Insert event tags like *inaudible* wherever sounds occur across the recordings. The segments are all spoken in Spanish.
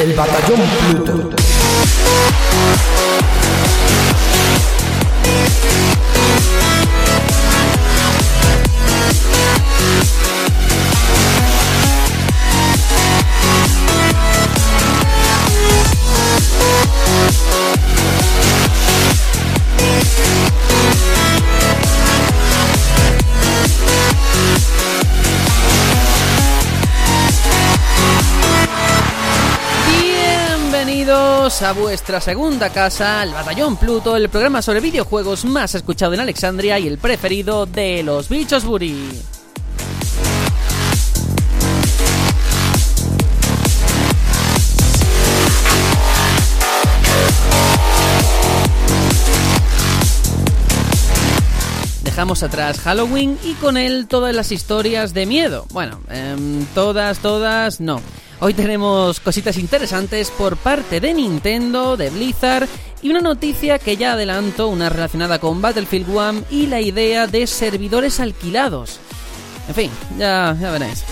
El batallón Pluto. A vuestra segunda casa, el Batallón Pluto, el programa sobre videojuegos más escuchado en Alexandria y el preferido de los bichos Buri. Dejamos atrás Halloween y con él todas las historias de miedo. Bueno, em, todas, todas, no. Hoy tenemos cositas interesantes por parte de Nintendo, de Blizzard y una noticia que ya adelanto, una relacionada con Battlefield 1 y la idea de servidores alquilados. En fin, ya, ya veréis.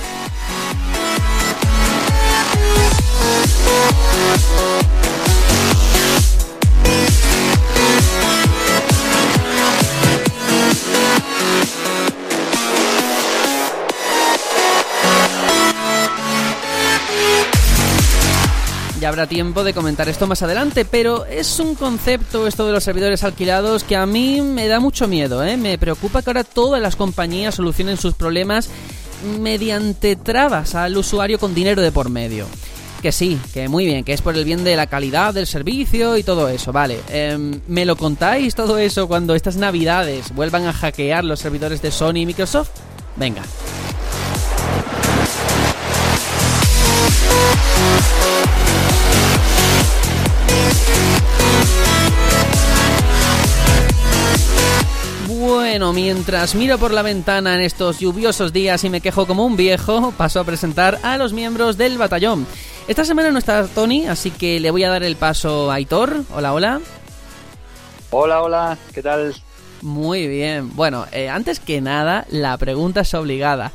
Ya habrá tiempo de comentar esto más adelante, pero es un concepto esto de los servidores alquilados que a mí me da mucho miedo, ¿eh? Me preocupa que ahora todas las compañías solucionen sus problemas mediante trabas al usuario con dinero de por medio. Que sí, que muy bien, que es por el bien de la calidad del servicio y todo eso, vale. Em, ¿Me lo contáis todo eso cuando estas navidades vuelvan a hackear los servidores de Sony y Microsoft? Venga. Bueno, mientras miro por la ventana en estos lluviosos días y me quejo como un viejo, paso a presentar a los miembros del batallón. Esta semana no está Tony, así que le voy a dar el paso a Aitor. Hola, hola. Hola, hola, ¿qué tal? Muy bien. Bueno, eh, antes que nada, la pregunta es obligada.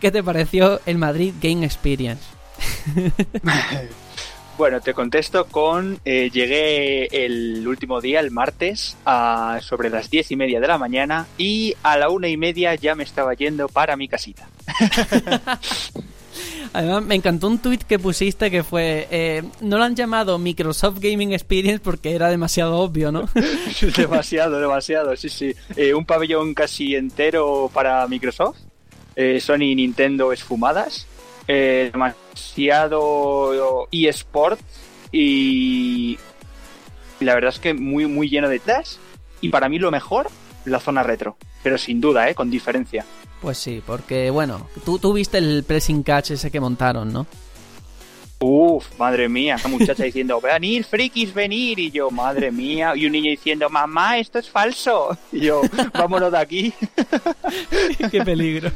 ¿Qué te pareció el Madrid Game Experience? *laughs* Bueno, te contesto con eh, llegué el último día, el martes, a sobre las diez y media de la mañana y a la una y media ya me estaba yendo para mi casita. *laughs* Además, me encantó un tweet que pusiste que fue: eh, No lo han llamado Microsoft Gaming Experience porque era demasiado obvio, ¿no? *laughs* demasiado, demasiado, sí, sí. Eh, un pabellón casi entero para Microsoft, eh, Sony y Nintendo esfumadas, eh, demasiado eSport y, la verdad es que muy, muy lleno de Dash. Y para mí lo mejor, la zona retro. Pero sin duda, ¿eh? Con diferencia. Pues sí, porque bueno, tú, tú viste el pressing catch ese que montaron, ¿no? Uf, madre mía, esa muchacha diciendo, venir, frikis, venir. Y yo, madre mía. Y un niño diciendo, mamá, esto es falso. Y yo, vámonos de aquí. *laughs* Qué peligro.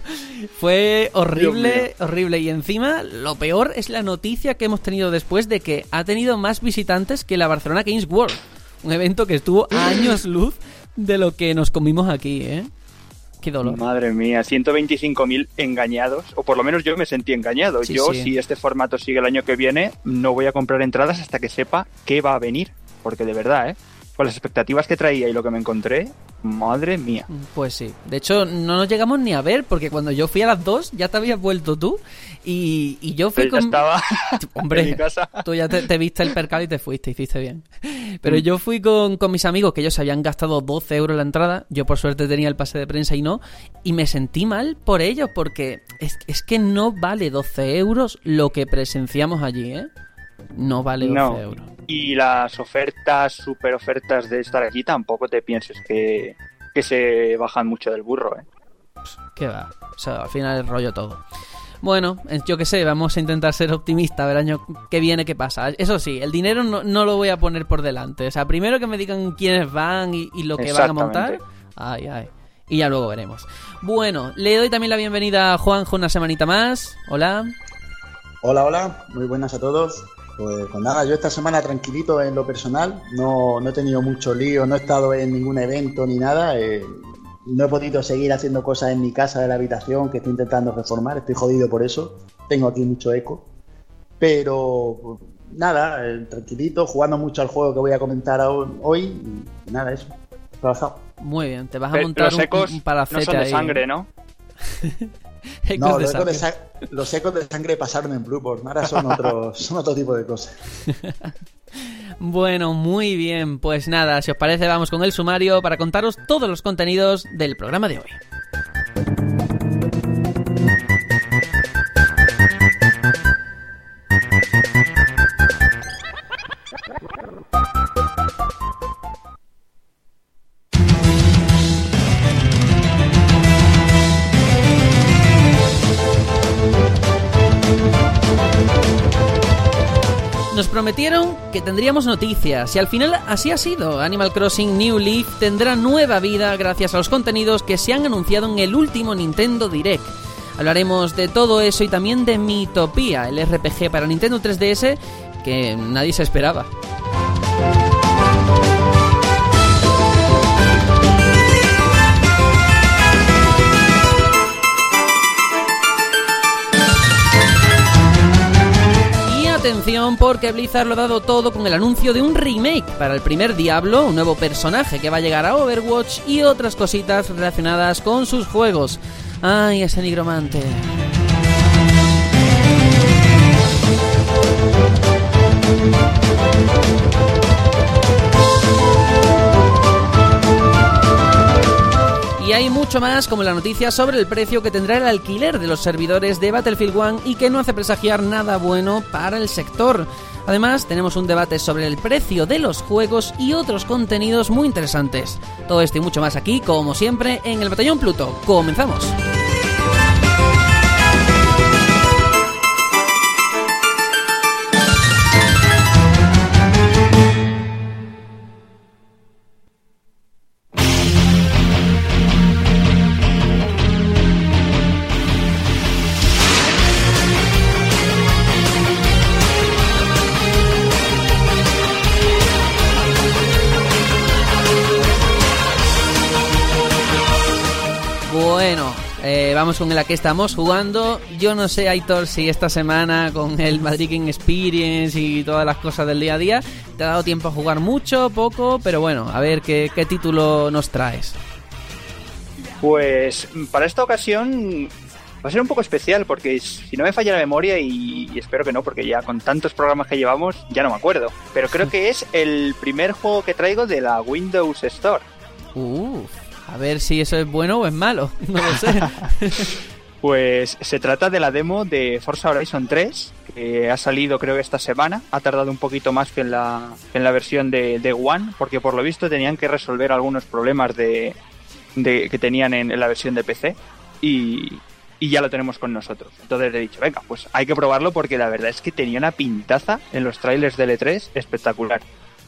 Fue horrible, horrible. Y encima, lo peor es la noticia que hemos tenido después de que ha tenido más visitantes que la Barcelona Games World. Un evento que estuvo años luz de lo que nos comimos aquí, ¿eh? Qué dolor. Madre mía, 125.000 engañados, o por lo menos yo me sentí engañado. Sí, yo, sí. si este formato sigue el año que viene, no voy a comprar entradas hasta que sepa qué va a venir. Porque de verdad, ¿eh? Con las expectativas que traía y lo que me encontré, madre mía. Pues sí. De hecho, no nos llegamos ni a ver porque cuando yo fui a las dos ya te habías vuelto tú y, y yo fui Pero ya con... estaba *laughs* Hombre, en mi casa. *laughs* tú ya te, te viste el percal y te fuiste, hiciste bien. Pero yo fui con, con mis amigos que ellos habían gastado 12 euros la entrada. Yo por suerte tenía el pase de prensa y no. Y me sentí mal por ellos porque es, es que no vale 12 euros lo que presenciamos allí, ¿eh? No vale 12 No. euros. Y las ofertas, super ofertas de estar aquí, tampoco te pienses que, que se bajan mucho del burro, ¿eh? ¿Qué va? O sea, al final es rollo todo. Bueno, eh, yo qué sé, vamos a intentar ser optimistas, a ver el año que viene qué pasa. Eso sí, el dinero no, no lo voy a poner por delante. O sea, primero que me digan quiénes van y, y lo que van a montar. Ay, ay. Y ya luego veremos. Bueno, le doy también la bienvenida a Juanjo una semanita más. Hola. Hola, hola, muy buenas a todos. Pues, pues nada, yo esta semana tranquilito en lo personal, no, no he tenido mucho lío, no he estado en ningún evento ni nada, eh, no he podido seguir haciendo cosas en mi casa de la habitación que estoy intentando reformar, estoy jodido por eso, tengo aquí mucho eco, pero nada, eh, tranquilito, jugando mucho al juego que voy a comentar hoy. Y nada, eso. Trabajado. Muy bien, te vas a montar los ecos un, un no son de sangre, ¿no? *laughs* *laughs* no, los, ecos de los ecos de sangre pasaron en Blueport, ahora son, otros, *laughs* son otro tipo de cosas. *laughs* Bueno, muy bien, pues nada, si os parece vamos con el sumario para contaros todos los contenidos del programa de hoy. Nos prometieron que tendríamos noticias y al final así ha sido. Animal Crossing New Leaf tendrá nueva vida gracias a los contenidos que se han anunciado en el último Nintendo Direct. Hablaremos de todo eso y también de Mitopia, el RPG para Nintendo 3DS que nadie se esperaba. Atención porque Blizzard lo ha dado todo con el anuncio de un remake para el primer Diablo, un nuevo personaje que va a llegar a Overwatch y otras cositas relacionadas con sus juegos. ¡Ay, ese nigromante! Y hay mucho más como la noticia sobre el precio que tendrá el alquiler de los servidores de Battlefield 1 y que no hace presagiar nada bueno para el sector. Además, tenemos un debate sobre el precio de los juegos y otros contenidos muy interesantes. Todo esto y mucho más aquí, como siempre, en el Batallón Pluto. ¡Comenzamos! Con la que estamos jugando. Yo no sé, Aitor, si esta semana con el Madrid King Experience y todas las cosas del día a día, te ha dado tiempo a jugar mucho, poco, pero bueno, a ver qué, título nos traes. Pues para esta ocasión va a ser un poco especial porque si no me falla la memoria y, espero que no porque ya con tantos programas que llevamos ya no me acuerdo. Pero creo *laughs* que es el primer juego que traigo de la Windows Store. A ver si eso es bueno o es malo, *laughs* no lo sé. *laughs* pues se trata de la demo de Forza Horizon 3, que ha salido creo que esta semana. Ha tardado un poquito más que en la, en la versión de, de One, porque por lo visto tenían que resolver algunos problemas de, que tenían en, la versión de PC. Y, y ya lo tenemos con nosotros. Entonces he dicho, venga, pues hay que probarlo porque la verdad es que tenía una pintaza en los trailers de L3 espectacular.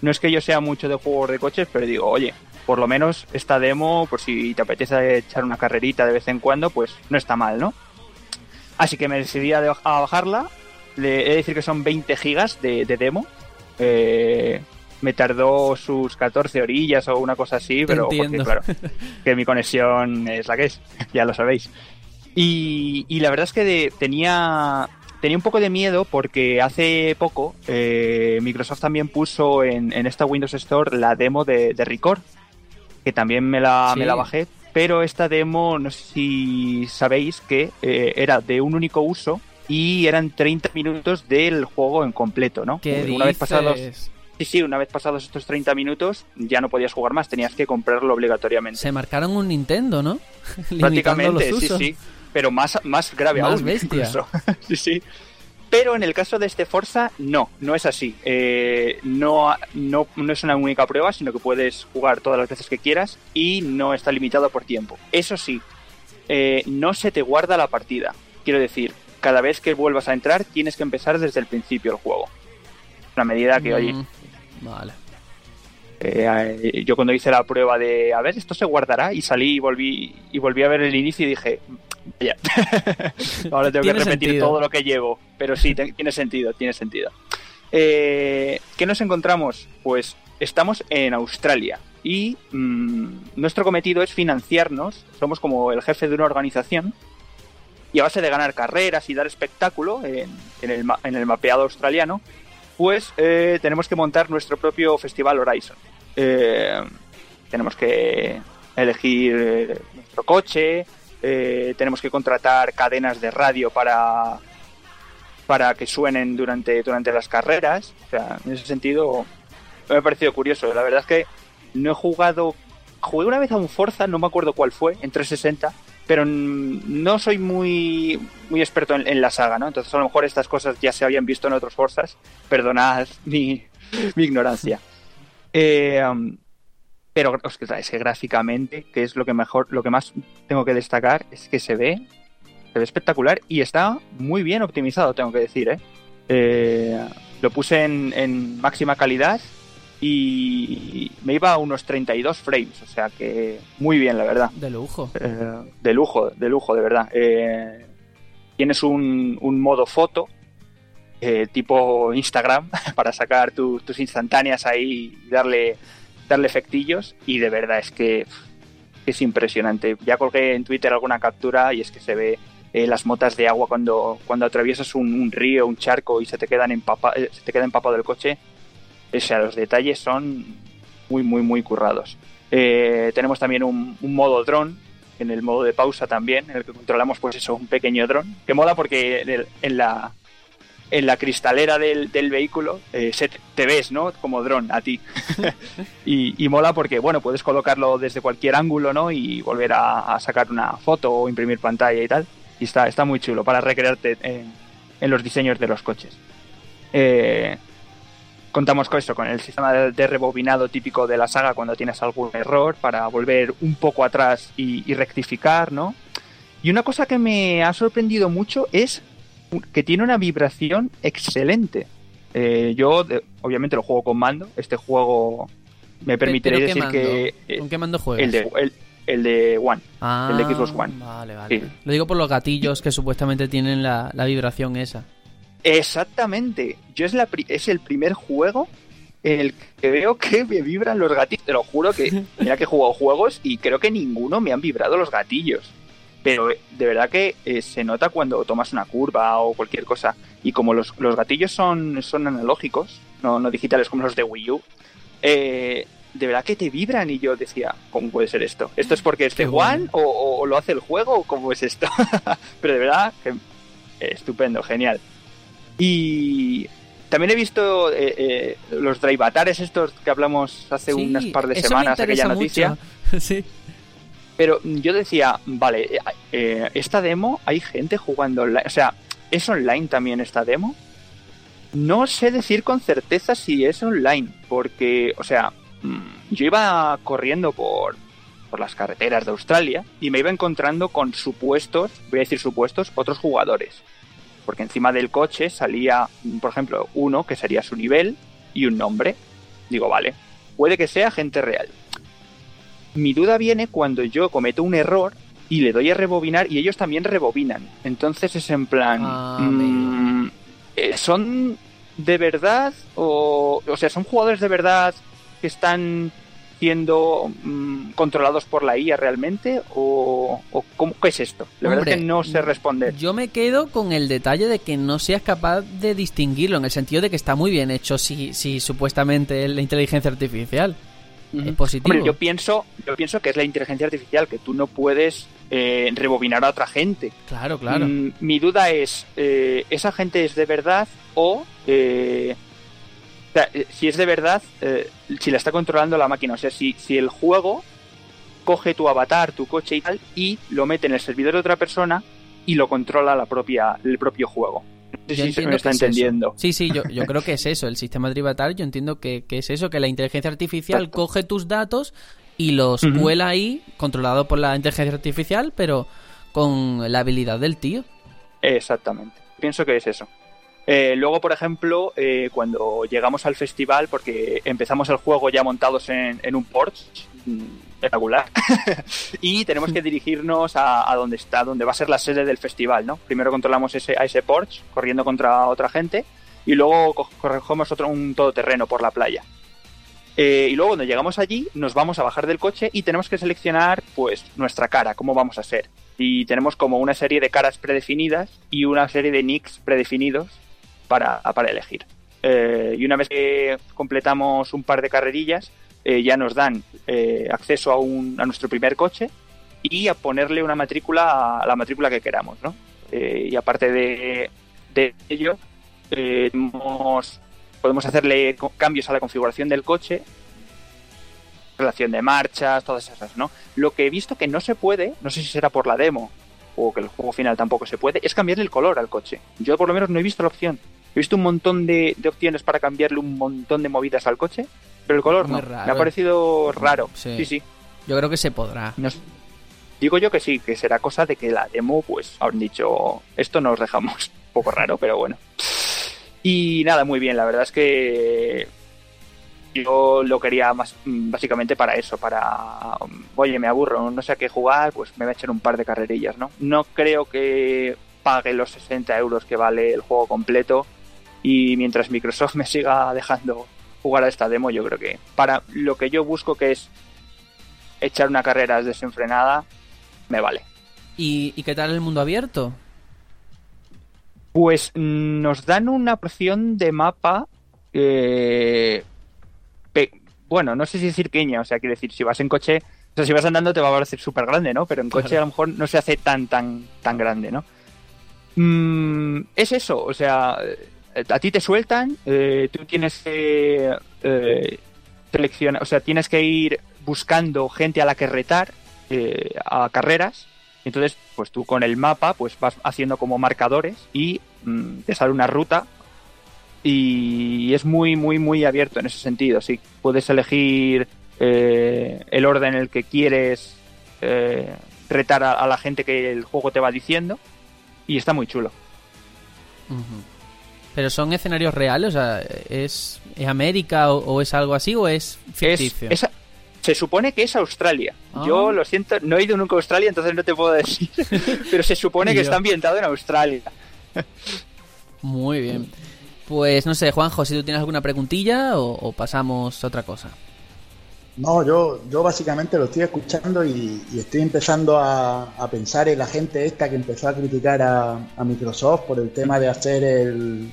No es que yo sea mucho de juegos de coches, pero digo, oye, por lo menos esta demo, por si te apetece echar una carrerita de vez en cuando, pues no está mal, ¿no? Así que me decidí a, bajarla. Le he de decir que son 20 gigas de, demo. Eh, me tardó sus 14 orillas o una cosa así, pero porque, claro, *laughs* que mi conexión es la que es, *laughs* ya lo sabéis. Y, la verdad es que tenía, tenía un poco de miedo porque hace poco eh, Microsoft también puso en, esta Windows Store la demo de, de Record, que también me la, me la bajé, pero esta demo, no sé si sabéis que eh, era de un único uso y eran 30 minutos del juego en completo, ¿no? una vez pasados Sí, sí, una vez pasados estos 30 minutos ya no podías jugar más, tenías que comprarlo obligatoriamente. Se marcaron un Nintendo, ¿no? *laughs* Prácticamente, sí, sí. Pero más, más grave más aún. *laughs* Bestia. *laughs* sí, sí. Pero en el caso de este Forza, no, no es así. Eh, no, no, no es una única prueba, sino que puedes jugar todas las veces que quieras y no está limitado por tiempo. Eso sí, eh, no se te guarda la partida. Quiero decir, cada vez que vuelvas a entrar tienes que empezar desde el principio el juego. Una medida que, oye... Mm, vale. Eh, yo cuando hice la prueba de, a ver, esto se guardará y salí y volví y volví a ver el inicio y dije, ya. *laughs* Ahora tengo que repetir todo lo que llevo. Pero sí, tiene sentido, tiene sentido. Eh, ¿Qué nos encontramos? Pues estamos en Australia y mm, nuestro cometido es financiarnos. Somos como el jefe de una organización y a base de ganar carreras y dar espectáculo en, el, en el mapeado australiano, pues eh, tenemos que montar nuestro propio Festival Horizon. Eh, tenemos que elegir eh, nuestro coche, eh, tenemos que contratar cadenas de radio para, para que suenen durante, durante las carreras. O sea, en ese sentido me ha parecido curioso. La verdad es que no he jugado... Jugué una vez a un Forza, no me acuerdo cuál fue, en 360, pero no soy muy, muy experto en, la saga, ¿no? Entonces a lo mejor estas cosas ya se habían visto en otros Forzas. Perdonad *laughs* mi, mi ignorancia. Eh, um, pero es que gráficamente, que es lo que mejor, lo que más tengo que destacar, es que se ve, se ve espectacular y está muy bien optimizado, tengo que decir, ¿eh? eh lo puse en, en máxima calidad y me iba a unos 32 frames, o sea que muy bien, la verdad. De lujo. Eh, de lujo, de lujo, de verdad. Eh, tienes un, un, modo foto, eh, tipo Instagram, *laughs* para sacar tu, tus instantáneas ahí y darle, darle efectillos, y de verdad es que es impresionante. Ya colgué en Twitter alguna captura y es que se ve las motas de agua cuando, cuando atraviesas un, río, un charco y se te quedan empapa, se te queda empapado el coche o sea, los detalles son muy, muy, muy currados. Eh, tenemos también un, modo dron, en el modo de pausa también, en el que controlamos, pues eso, un pequeño dron, que mola porque en la en la cristalera del, del vehículo eh, se te, ves, ¿no? Como dron a ti. *laughs* y, y, mola porque, bueno, puedes colocarlo desde cualquier ángulo, ¿no? Y volver a, a, sacar una foto o imprimir pantalla y tal. Y está, está muy chulo para recrearte en, en los diseños de los coches. Eh, contamos con eso, con el sistema de rebobinado típico de la saga cuando tienes algún error para volver un poco atrás y, y, rectificar, ¿no? Y una cosa que me ha sorprendido mucho es que tiene una vibración excelente. Eh, yo, de, obviamente, lo juego con mando. Este juego me permitiría decir mando? que. Eh, ¿Con qué mando juegas? El de, el, el de One. Ah, el de Xbox One. Vale, vale. Sí. Lo digo por los gatillos que supuestamente tienen la, la vibración esa. Exactamente. Yo es, la, es el primer juego en el que veo *laughs* que me vibran los gatillos. Te lo juro que, mira que he jugado juegos y creo que ninguno me han vibrado los gatillos. Pero de verdad que eh, se nota cuando tomas una curva o cualquier cosa. Y como los, los gatillos son, son analógicos, no, no, digitales como los de Wii U, eh, de verdad que te vibran. Y yo decía, ¿cómo puede ser esto? ¿Esto es porque es de One o, o, o, lo hace el juego o cómo es esto? *laughs* Pero de verdad, que, eh, estupendo, genial. Y también he visto eh, eh, los Draivatares estos que hablamos hace sí, unas par de semanas, aquella noticia. *laughs* sí. Pero yo decía, vale, eh, esta demo hay gente jugando online, o sea, ¿es online también esta demo? No sé decir con certeza si es online, porque, o sea, yo iba corriendo por, por las carreteras de Australia y me iba encontrando con supuestos, voy a decir supuestos, otros jugadores porque encima del coche salía, por ejemplo, uno que sería su nivel y un nombre. Digo, vale, puede que sea gente real. Mi duda viene cuando yo cometo un error y le doy a rebobinar y ellos también rebobinan. Entonces es en plan... Ah, mmm, ¿Son de verdad? O, o sea, ¿son jugadores de verdad que están siendo mmm, controlados por la IA realmente? ¿O, o cómo, qué es esto? La Hombre, verdad es que no sé responder. Yo me quedo con el detalle de que no seas capaz de distinguirlo, en el sentido de que está muy bien hecho si, si supuestamente es la inteligencia artificial. Uh -huh. Es positivo. Hombre, yo pienso, yo pienso que es la inteligencia artificial, que tú no puedes eh, rebobinar a otra gente. Claro, claro. Mm, mi duda es, eh, ¿esa gente es de verdad o... Eh, o sea, si es de verdad, eh, si la está controlando la máquina. O sea, si, si el juego coge tu avatar, tu coche y tal, y lo mete en el servidor de otra persona y lo controla la propia, el propio juego. Sé yo se me está entendiendo. Sí, sí, yo, yo, creo que es eso. El sistema tributal, yo entiendo que, que, es eso, que la inteligencia artificial Exacto. coge tus datos y los uh -huh. cuela ahí, controlado por la inteligencia artificial, pero con la habilidad del tío. Exactamente. Pienso que es eso. Eh, luego, por ejemplo, eh, cuando llegamos al festival, porque empezamos el juego ya montados en, en un Porsche espectacular, *laughs* y tenemos que dirigirnos a, a, donde está, donde va a ser la sede del festival, ¿no? Primero controlamos ese, a ese Porsche corriendo contra otra gente, y luego corregimos otro, un todoterreno por la playa. Eh, y luego cuando llegamos allí, nos vamos a bajar del coche y tenemos que seleccionar, pues, nuestra cara, cómo vamos a ser. Y tenemos como una serie de caras predefinidas y una serie de nicks predefinidos para, para elegir. eh, y una vez que completamos un par de carrerillas, eh, ya nos dan eh, acceso a, un, a nuestro primer coche y a ponerle una matrícula a la matrícula que queramos, ¿no? Eh, y aparte de, ello, eh, podemos hacerle cambios a la configuración del coche, relación de marchas, todas esas, ¿no? Lo que he visto que no se puede, no sé si será por la demo o que el juego final tampoco se puede, es cambiarle el color al coche. Yo por lo menos no he visto la opción. He visto un montón de opciones para cambiarle un montón de movidas al coche, pero el color Muy no. raro. Me ha parecido raro. Sí. Sí, sí. Yo creo que se podrá. Digo yo que sí, que será cosa de que la demo, pues, han dicho, esto nos dejamos. *laughs* Un poco raro, pero bueno. Y nada, muy bien, la verdad es que yo lo quería más mm, básicamente para eso, para, um, oye, me aburro, no sé a qué jugar, pues me voy a echar un par de carrerillas, ¿no? No creo que pague los 60 euros que vale el juego completo y mientras Microsoft *laughs* me siga dejando jugar a esta demo, yo creo que para lo que yo busco que es echar una carrera desenfrenada, me vale. ¿Y, y qué tal el mundo abierto? Pues nos dan una porción de mapa, eh, bueno, no sé si decir pequeña, o sea, quiere decir, si vas en coche, o sea, si vas andando te va a parecer súper grande, ¿no? Pero en coche Claro. a lo mejor no se hace tan, tan, tan grande, ¿no? Mm, es eso, o sea, a ti te sueltan, eh, tú tienes que eh, seleccionar, o sea, tienes que ir buscando gente a la que retar eh, a carreras. Entonces, pues tú con el mapa, pues vas haciendo como marcadores y mm, te sale una ruta y es muy, muy, muy abierto en ese sentido. Sí, puedes elegir eh, el orden en el que quieres eh, retar a, la gente que el juego te va diciendo y está muy chulo. Ujú. ¿Pero son escenarios reales? O sea, ¿es, es América o, o es algo así o es Es, ficticio? es- se supone que es Australia. Ah. Yo lo siento, no he ido nunca a Australia, entonces no te puedo decir. *laughs* Pero se supone que está ambientado en Australia. Muy bien. Pues no sé, Juanjo, si tú tienes alguna preguntilla o, o pasamos a otra cosa. No, yo, yo básicamente lo estoy escuchando y, y estoy empezando a, a pensar en la gente esta que empezó a criticar a, a Microsoft por el tema de hacer el,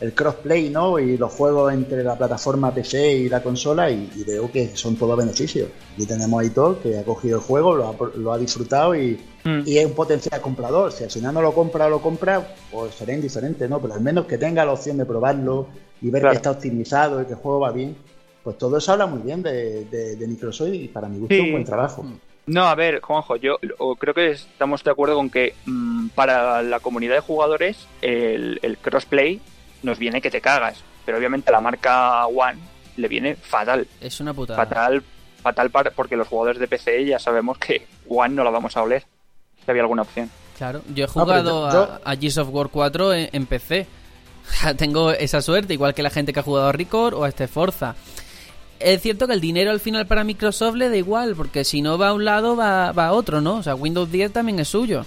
el crossplay, ¿no? Y los juegos entre la plataforma PC y la consola y, y veo que son todos beneficios. Y tenemos a Hitor que ha cogido el juego, lo ha, lo ha disfrutado y, Mm. y es un potencial comprador. Si al final no lo compra o lo compra, pues será indiferente, ¿no? Pero al menos que tenga la opción de probarlo y ver Claro. que está optimizado y que el juego va bien. Pues todo eso habla muy bien de, de- de Microsoft y para mi gusto Sí. un buen trabajo. No, a ver, Juanjo, yo creo que estamos de acuerdo con que mm, para la comunidad de jugadores el, el crossplay nos viene que te cagas. Pero obviamente a la marca One le viene fatal. Es una putada. Fatal, fatal para, porque los jugadores de PC ya sabemos que One no la vamos a oler. Si había alguna opción. Claro, yo he pero jugado yo- a, a Gears of War 4 en, en PC. *laughs* Tengo esa suerte, igual que la gente que ha jugado a Record o a este Forza. Es cierto que el dinero al final para Microsoft le da igual, porque si no va a un lado, va, va a otro, ¿no? O sea, Windows 10 también es suyo.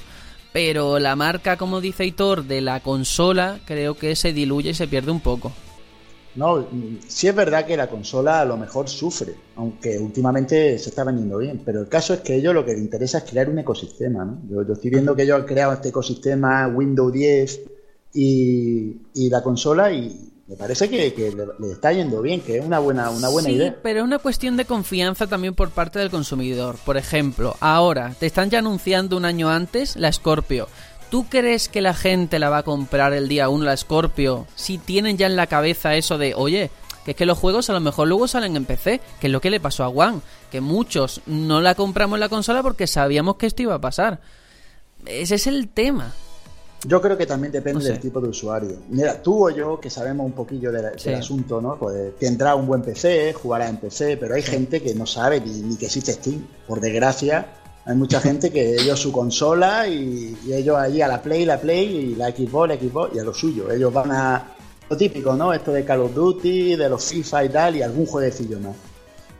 Pero la marca, como dice Hitor, de la consola, creo que se diluye y se pierde un poco. No, sí es verdad que la consola a lo mejor sufre, aunque últimamente se está vendiendo bien, pero el caso es que ellos lo que les interesa es crear un ecosistema, ¿no? Yo, yo estoy viendo que ellos han creado este ecosistema Windows 10 y, y la consola y me parece que, que le, le está yendo bien, que es una buena, una buena sí, idea. pero es una cuestión de confianza también por parte del consumidor. Por ejemplo, ahora te están ya anunciando un año antes la Scorpio. ¿Tú crees que la gente la va a comprar el día 1 la Scorpio si tienen ya en la cabeza eso de, oye, que es que los juegos a lo mejor luego salen en PC, que es lo que le pasó a One, que muchos no la compramos en la consola porque sabíamos que esto iba a pasar. Ese es el tema. Yo creo que también depende No sé. del tipo de usuario. Mira, tú o yo, que sabemos un poquillo del, Sí. asunto, ¿no? Pues tendrá un buen PC, jugará en PC, pero hay gente que no sabe ni, ni que existe Steam. Por desgracia, hay mucha gente que *laughs* ellos su consola y, y ellos allí a la Play, la Play y la Xbox, la Xbox y a lo suyo. Ellos van a lo típico, ¿no? Esto de Call of Duty, de los FIFA y tal, y algún jueguecillo más.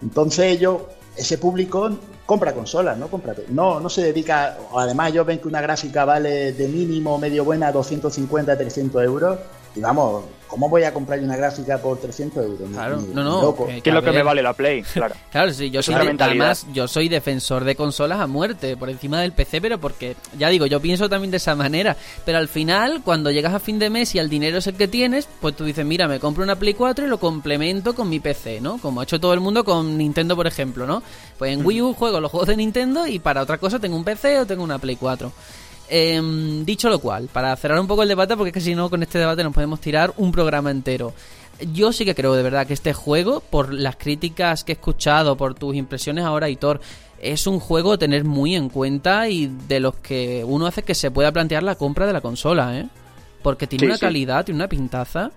Entonces ellos, ese público compra consolas, no compra. No, no se dedica. Además, yo ven que una gráfica vale de mínimo medio buena 250, 300 euros. Y vamos, ¿cómo voy a comprar una gráfica por 300 euros? Claro, no, no. ¿Qué es lo que me vale la Play? Claro, *laughs* claro sí, yo soy, además, yo soy defensor de consolas a muerte, por encima del PC, pero porque, ya digo, yo pienso también de esa manera. Pero al final, cuando llegas a fin de mes y el dinero es el que tienes, pues tú dices, mira, me compro una Play 4 y lo complemento con mi PC, ¿no? Como ha hecho todo el mundo con Nintendo, por ejemplo, ¿no? Pues en Wii U juego los juegos de Nintendo y para otra cosa tengo un PC o tengo una Play 4. Em, dicho lo cual, para cerrar un poco el debate, porque es que si no, con este debate nos podemos tirar un programa entero. Yo sí que creo de verdad que este juego, por las críticas que he escuchado, por tus impresiones ahora, Hitor, es un juego a tener muy en cuenta y de los que uno hace que se pueda plantear la compra de la consola, ¿eh? Porque tiene una calidad, tiene una pintaza.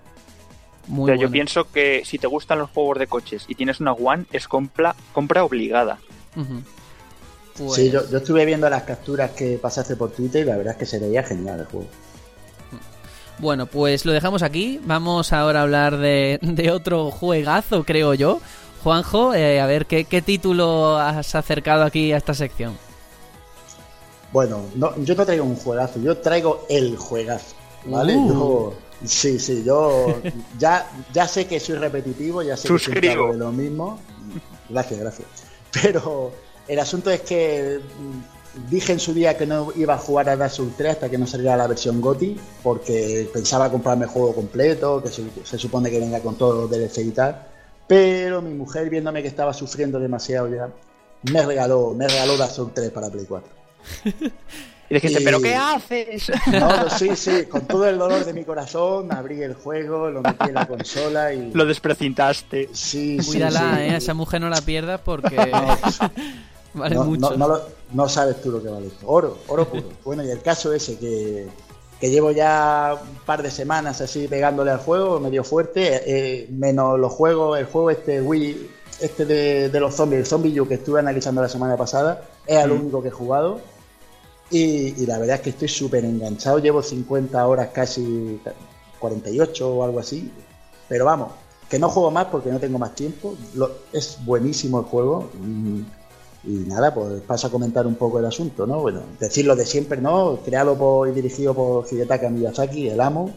Muy buena. Yo pienso que si te gustan los juegos de coches y tienes una One, es compra, compra obligada. Sí, yo, estuve viendo las capturas que pasaste por Twitter y la verdad es que se veía genial el juego. Bueno, pues lo dejamos aquí. Vamos ahora a hablar de, otro juegazo, creo yo. Juanjo, eh, a ver, ¿qué, título has acercado aquí a esta sección? Bueno, yo no traigo un juegazo, yo traigo el juegazo, ¿vale? Uh. sí, sí, yo *laughs* ya, ya sé que soy repetitivo, ya sé que siempre de lo mismo. Gracias, gracias. Pero el asunto es que mm, dije en su día que no iba a jugar a Dark Souls 3 hasta que no saliera la versión GOTI, porque pensaba comprarme el juego completo, que se, supone que venga con todos los DLC y tal. Pero mi mujer, viéndome que estaba sufriendo demasiado ya, me regaló, me regaló Dark Souls 3 para Play 4. *laughs* Y dijiste, ¿pero qué haces? *laughs* No, sí, sí, con todo el dolor de mi corazón, abrí el juego, lo metí en la consola y. Lo desprecintaste. Sí, Cuídala, ¿eh? esa mujer no la pierdas porque. *laughs* Vale no, mucho. No, sabes tú lo que vale esto. Oro, oro puro. *laughs* Bueno, y el caso ese que, llevo ya un par de semanas así pegándole al juego, medio fuerte, eh, menos los juegos, el juego este Wii, este de, los zombies, el Zombie U que estuve analizando la semana pasada, es el mm. único que he jugado. Y, y la verdad es que estoy súper enganchado, llevo 50 horas casi, 48 o algo así. Pero vamos, que no juego más porque no tengo más tiempo. es buenísimo el juego. Y nada, pues paso a comentar un poco el asunto, ¿no? Bueno, decirlo de siempre, ¿no? Creado por, y dirigido por Hidetaka Miyazaki, el amo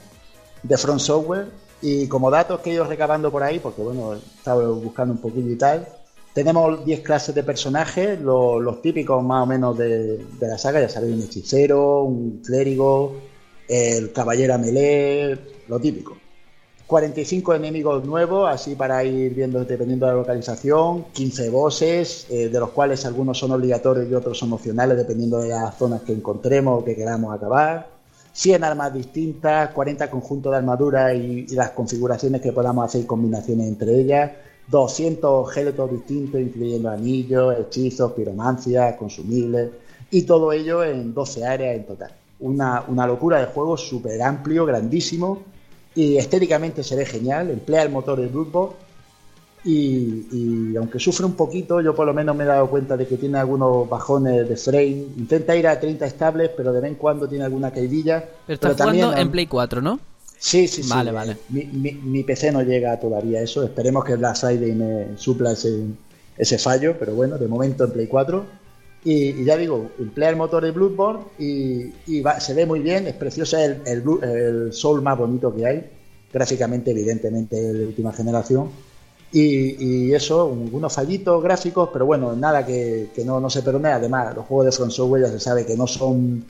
de Front Software. Y como datos que he ido recabando por ahí, porque bueno, he estado buscando un poquillo y tal, tenemos 10 clases de personajes, los, típicos más o menos de, de, la saga, ya sabéis, un hechicero, un clérigo, el caballero melee, lo típico. 45 enemigos nuevos, así para ir viendo dependiendo de la localización, 15 bosses, eh, de los cuales algunos son obligatorios y otros son opcionales dependiendo de las zonas que encontremos o que queramos acabar, 100 armas distintas, 40 conjuntos de armadura y, las configuraciones que podamos hacer combinaciones entre ellas, 200 objetos distintos incluyendo anillos, hechizos, piromancias, consumibles y todo ello en 12 áreas en total. Una, una locura de juego súper amplio, grandísimo y estéticamente se ve genial, emplea el motor de Bloodborne y, aunque sufre un poquito, yo por lo menos me he dado cuenta de que tiene algunos bajones de frame. Intenta ir a 30 estables, pero de vez en cuando tiene alguna caidilla. Pero está jugando en Play 4, ¿no? Sí, sí, sí. Vale, vale. Mi, PC no llega todavía a eso. Esperemos que Black Friday me supla ese, ese fallo, pero bueno, de momento en Play 4. Y, ya digo, emplea el motor de Bloodborne y, se ve muy bien, es precioso, es el, el, Soul más bonito que hay, gráficamente, evidentemente, de última generación. Y, eso, unos fallitos gráficos, pero bueno, nada que, no, no se perdone. Además, los juegos de Front Software ya se sabe que no son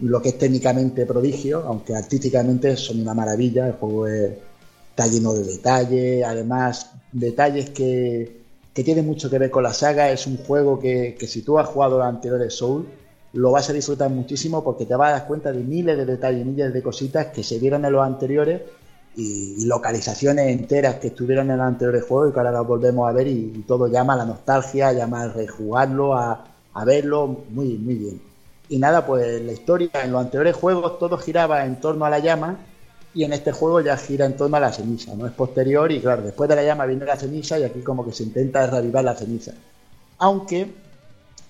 lo que es técnicamente prodigio, aunque artísticamente son una maravilla. El juego está lleno de detalles, además, detalles que que tiene mucho que ver con la saga. Es un juego que, si tú has jugado los anteriores Soul, lo vas a disfrutar muchísimo porque te vas a dar cuenta de miles de detalles, miles de cositas que se vieron en los anteriores y, localizaciones enteras que estuvieron en los anteriores juegos y que ahora las volvemos a ver y, todo llama a la nostalgia, llama a rejugarlo, a, a verlo muy, muy bien. Y nada, pues la historia en los anteriores juegos todo giraba en torno a la llama y en este juego ya gira en torno a la ceniza, ¿no? Es posterior y claro, después de la llama viene la ceniza y aquí como que se intenta reavivar la ceniza. Aunque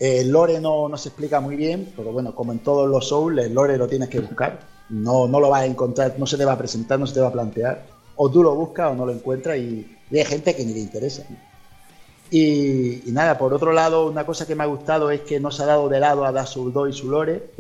eh, el lore no, no, se explica muy bien, pero bueno, como en todos los Souls, el lore lo tienes que buscar. No, no lo vas a encontrar, no se te va a presentar, no se te va a plantear. O tú lo buscas o no lo encuentras y, hay gente que ni le interesa. Y, nada, por otro lado, una cosa que me ha gustado es que no se ha dado de lado a Dark Souls 2 y su lore,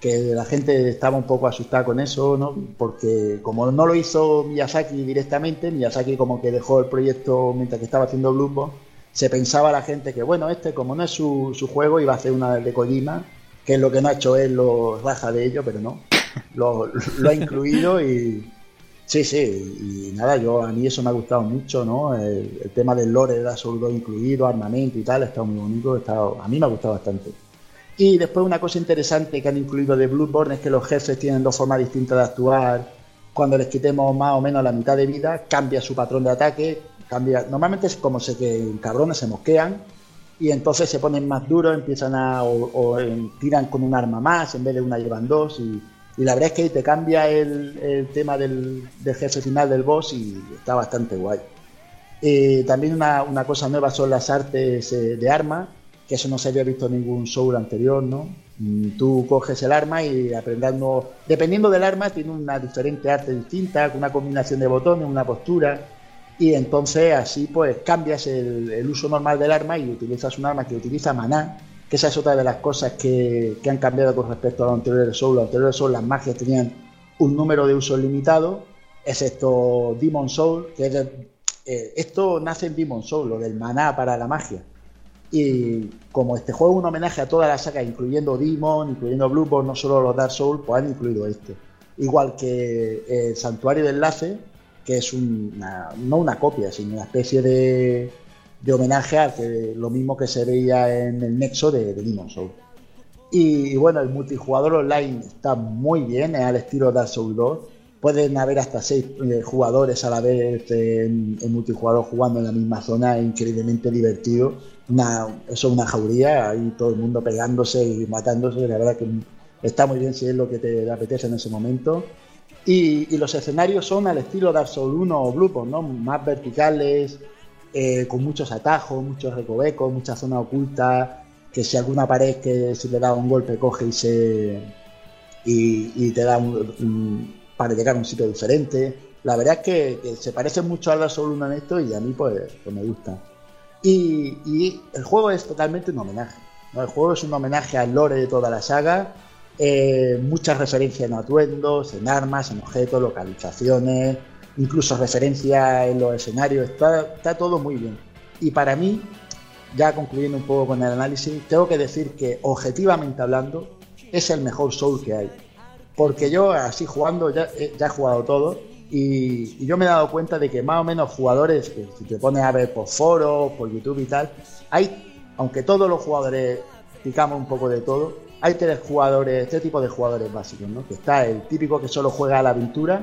que la gente estaba un poco asustada con eso, ¿no? Porque como no lo hizo Miyazaki directamente, Miyazaki como que dejó el proyecto mientras que estaba haciendo Bloodborne, se pensaba la gente que, bueno, este como no es su, su juego, iba a hacer una de Kojima, que es lo que no ha hecho él, lo raja de ello, pero no, lo, ha incluido y, Sí, sí, y nada, yo a mí eso me ha gustado mucho, ¿no? El, tema del lore de la Soul incluido, armamento y tal, estado muy bonito, a mí me ha gustado bastante. Y después una cosa interesante que han incluido de Bloodborne es que los jefes tienen dos formas distintas de actuar. Cuando les quitemos más o menos la mitad de vida, cambia su patrón de ataque, cambia. Normalmente es como se que cabrones se mosquean y entonces se ponen más duros, empiezan a o, tiran con un arma más en vez de una llevan dos y y la verdad es que te cambia el, tema del, jefe final del boss y está bastante guay. Eh, también una, cosa nueva son las artes eh, de arma, que eso no se había visto en ningún Soul anterior, ¿no? Mm, tú coges el arma y aprendiendo, dependiendo del arma, tiene una diferente arte distinta, una combinación de botones, una postura, y entonces así pues cambias el, uso normal del arma y utilizas un arma que utiliza maná, que esa es otra de las cosas que, han cambiado con respecto a los anteriores Souls. Los anteriores Souls, las magias tenían un número de usos limitado, excepto Demon Soul, que es eh, esto nace en Demon Soul, lo del maná para la magia. Y como este juego es un homenaje a toda la saga, incluyendo Demon, incluyendo Bloodborne, no solo los Dark Souls, pues han incluido este. Igual que el Santuario de Enlace, que es una, no una copia, sino una especie de, de homenaje a lo mismo que se veía en el nexo de, de Demon Soul. Y, bueno, el multijugador online está muy bien, es al estilo Dark Souls 2. Pueden haber hasta seis eh, jugadores a la vez en, multijugador jugando en la misma zona, increíblemente divertido. Una, eso es una jauría, ahí todo el mundo pegándose y matándose, la verdad que está muy bien si es lo que te apetece en ese momento. Y, los escenarios son al estilo Dark Souls 1 o Bloodborne, ¿no? Más verticales, eh, con muchos atajos, muchos recovecos, muchas zonas ocultas, que si alguna pared que si le da un golpe coge y se y, te da un, para llegar a un sitio diferente. La verdad es que, se parece mucho a la Soul 1 en esto y a mí pues, pues me gusta. Y, el juego es totalmente un homenaje. El juego es un homenaje al lore de toda la saga. Eh, muchas referencias en atuendos, en armas, en objetos, localizaciones, incluso referencia en los escenarios, está, está todo muy bien. Y para mí, ya concluyendo un poco con el análisis, tengo que decir que objetivamente hablando es el mejor Soul que hay. Porque yo así jugando ya, eh, he jugado todo y, yo me he dado cuenta de que más o menos jugadores, si te pones a ver por foros, por YouTube y tal, hay, aunque todos los jugadores picamos un poco de todo, hay tres jugadores, tres tipos de jugadores básicos, ¿no? Que está el típico que solo juega a la aventura,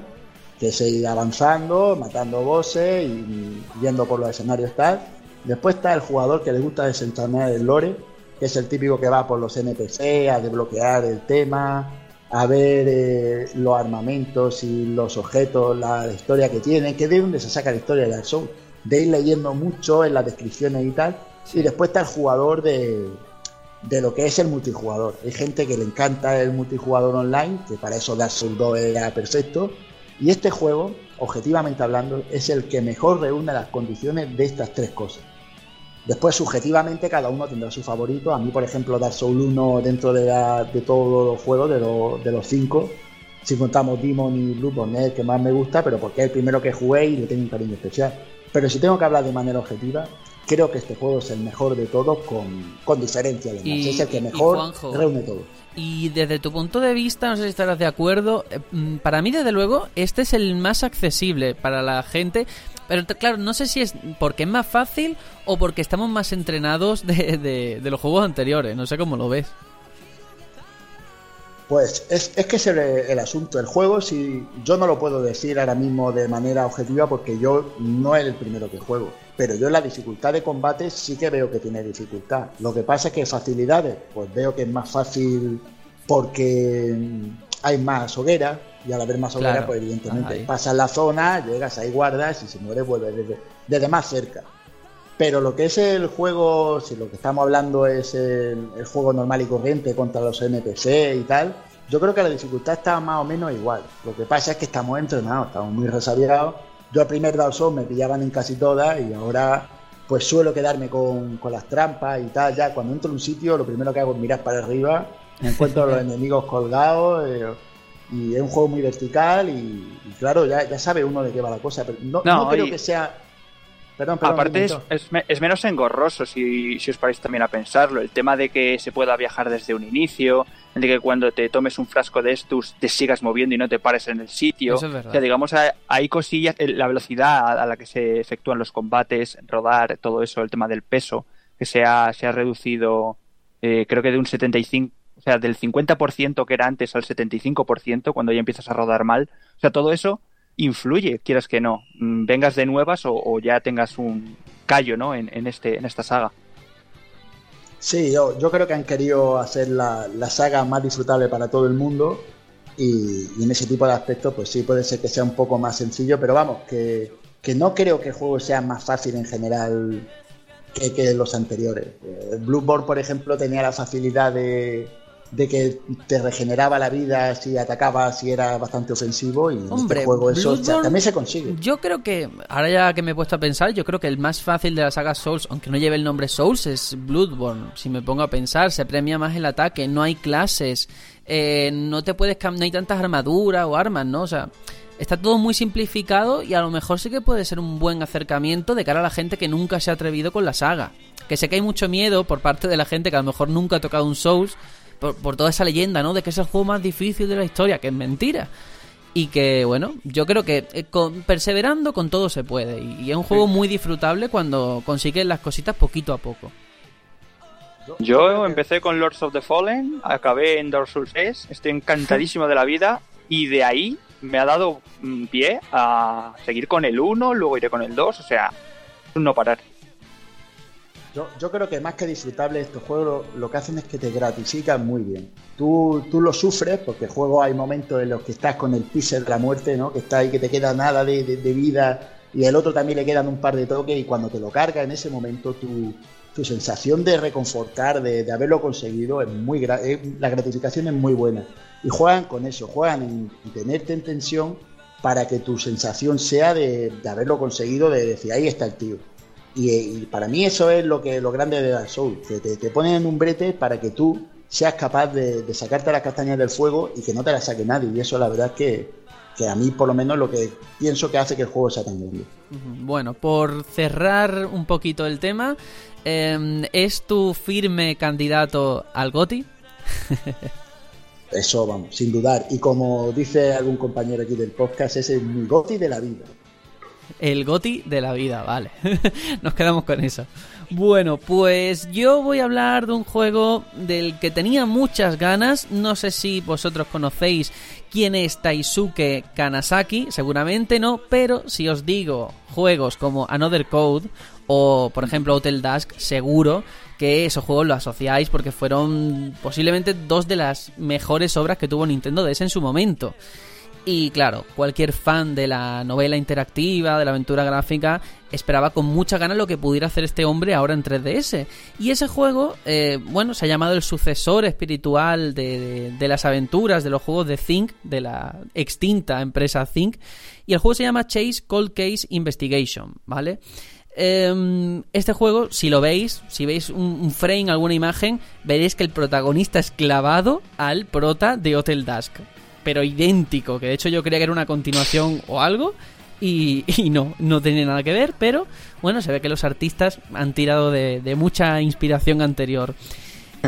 que seguir avanzando, matando bosses y yendo por los escenarios tal. Después está el jugador que le gusta desentrañar el lore, que es el típico que va por los NPC a desbloquear el tema, a ver eh, los armamentos y los objetos, la, historia que tiene, que de dónde se saca la historia de Dark Souls, de ir leyendo mucho en las descripciones y tal. Y después está el jugador de, de lo que es el multijugador. Hay gente que le encanta el multijugador online, que para eso Dark Souls 2 era perfecto, y este juego, objetivamente hablando, es el que mejor reúne las condiciones de estas tres cosas. Después, subjetivamente, cada uno tendrá su favorito. A mí, por ejemplo, Dark Souls 1 dentro de, de todos los juegos, de, los cinco, si contamos Demon y Bloodborne, es el que más me gusta, pero porque es el primero que jugué y le tengo un cariño especial. Pero si tengo que hablar de manera objetiva, creo que este juego es el mejor de todos con, con diferencia. Además. es el que mejor reúne todo. Y desde tu punto de vista, no sé si estarás de acuerdo, eh, mm, para mí desde luego este es el más accesible para la gente, pero claro, no sé si es porque es más fácil o porque estamos más entrenados de, los juegos anteriores, no sé cómo lo ves. Pues es, que es el, asunto. El juego, si yo no lo puedo decir ahora mismo de manera objetiva porque yo no es el primero que juego. Pero yo en la dificultad de combate sí que veo que tiene dificultad. Lo que pasa es que facilidades, pues veo que es más fácil porque hay más hoguera y al haber más hoguera, pues evidentemente pasas la zona, llegas ahí, guardas y si mueres vuelves desde, desde, más cerca. Pero lo que es el juego, si lo que estamos hablando es el, juego normal y corriente contra los NPC y tal, yo creo que la dificultad está más o menos igual. Lo que pasa es que estamos entrenados, estamos muy resabiados yo al primer Dark Souls me pillaban en casi todas y ahora pues suelo quedarme con, las trampas y tal. Ya cuando entro en un sitio, lo primero que hago es mirar para arriba, me encuentro a los *laughs* enemigos colgados. Eh, y es un juego muy vertical y, claro, ya, ya, sabe uno de qué va la cosa. Pero no, no, creo que sea Perdón, perdón, Aparte es, es, menos engorroso si, si os paráis también a pensarlo. El tema de que se pueda viajar desde un inicio, de que cuando te tomes un frasco de estos te sigas moviendo y no te pares en el sitio. Eso es verdad. O sea, digamos, hay cosillas, la velocidad a la que se efectúan los combates, rodar, todo eso, el tema del peso, que se ha, se ha reducido, eh, creo que de un 75, o sea, del 50% que era antes al 75% cuando ya empiezas a rodar mal. O sea, todo eso influye, quieras que no, mm, vengas de nuevas o, ya tengas un callo ¿no? en, este, en esta saga. Sí, yo, yo creo que han querido hacer la, la saga más disfrutable para todo el mundo y, en ese tipo de aspectos pues sí puede ser que sea un poco más sencillo, pero vamos, que, que no creo que el juego sea más fácil en general que, que los anteriores. Eh, Bloodborne, por ejemplo, tenía la facilidad de, de que te regeneraba la vida si atacabas si era bastante ofensivo y en este juego eso también se consigue. Yo creo que, ahora ya que me he puesto a pensar, yo creo que el más fácil de la saga Souls, aunque no lleve el nombre Souls, es Bloodborne. Si me pongo a pensar, se premia más el ataque, no hay clases, eh, no te puedes no hay tantas armaduras o armas, ¿no? O sea, está todo muy simplificado y a lo mejor sí que puede ser un buen acercamiento de cara a la gente que nunca se ha atrevido con la saga. Que sé que hay mucho miedo por parte de la gente que a lo mejor nunca ha tocado un Souls por, toda esa leyenda, ¿no? De que es el juego más difícil de la historia, que es mentira. Y que, bueno, yo creo que eh, perseverando con todo se puede. Y, es un juego muy disfrutable cuando consigues las cositas poquito a poco. Yo empecé con Lords of the Fallen, acabé en Dark Souls 3, estoy encantadísimo de la vida y de ahí me ha dado mm, pie a seguir con el 1, luego iré con el 2, o sea, no parar. Yo, creo que más que disfrutable estos juegos lo, que hacen es que te gratifican muy bien. Tú, tú lo sufres porque juego hay momentos en los que estás con el píxel de la muerte, ¿no? Que está ahí que te queda nada de, vida y el otro también le quedan un par de toques y cuando te lo carga en ese momento tu, tu sensación de reconfortar, de, haberlo conseguido es muy la gratificación es muy buena. Y juegan con eso, juegan en, tenerte en tensión para que tu sensación sea de, de haberlo conseguido, de decir, ahí está el tío y, para mí eso es lo que lo grande de Dark Souls, que te, ponen en un brete para que tú seas capaz de, sacarte las castañas del fuego y que no te las saque nadie. Y eso la verdad es que, que a mí por lo menos lo que pienso que hace que el juego sea tan grande. Bueno, por cerrar un poquito el tema, em, ¿es tu firme candidato al GOTI? *laughs* Eso, vamos, sin dudar. Y como dice algún compañero aquí del podcast, ese es mi GOTI de la vida. El goti de la vida, vale. *laughs* Nos quedamos con eso. Bueno, pues yo voy a hablar de un juego del que tenía muchas ganas. No sé si vosotros conocéis quién es Taisuke Kanasaki, seguramente no, pero si os digo juegos como Another Code o por ejemplo Hotel Dusk, seguro que esos juegos lo asociáis porque fueron posiblemente dos de las mejores obras que tuvo Nintendo DS en su momento. Y claro, cualquier fan de la novela interactiva, de la aventura gráfica, esperaba con mucha gana lo que pudiera hacer este hombre ahora en 3DS. Y ese juego, eh, bueno, se ha llamado el sucesor espiritual de, las aventuras de los juegos de Think, de la extinta empresa Think. Y el juego se llama Chase Cold Case Investigation, ¿vale? Em, este juego, si lo veis, si veis un, frame, alguna imagen, veréis que el protagonista es clavado al prota de Hotel Dusk pero idéntico, que de hecho yo creía que era una continuación o algo. Y, *laughs* no, no tiene nada que ver, pero bueno, se ve que los artistas han tirado de, mucha inspiración anterior.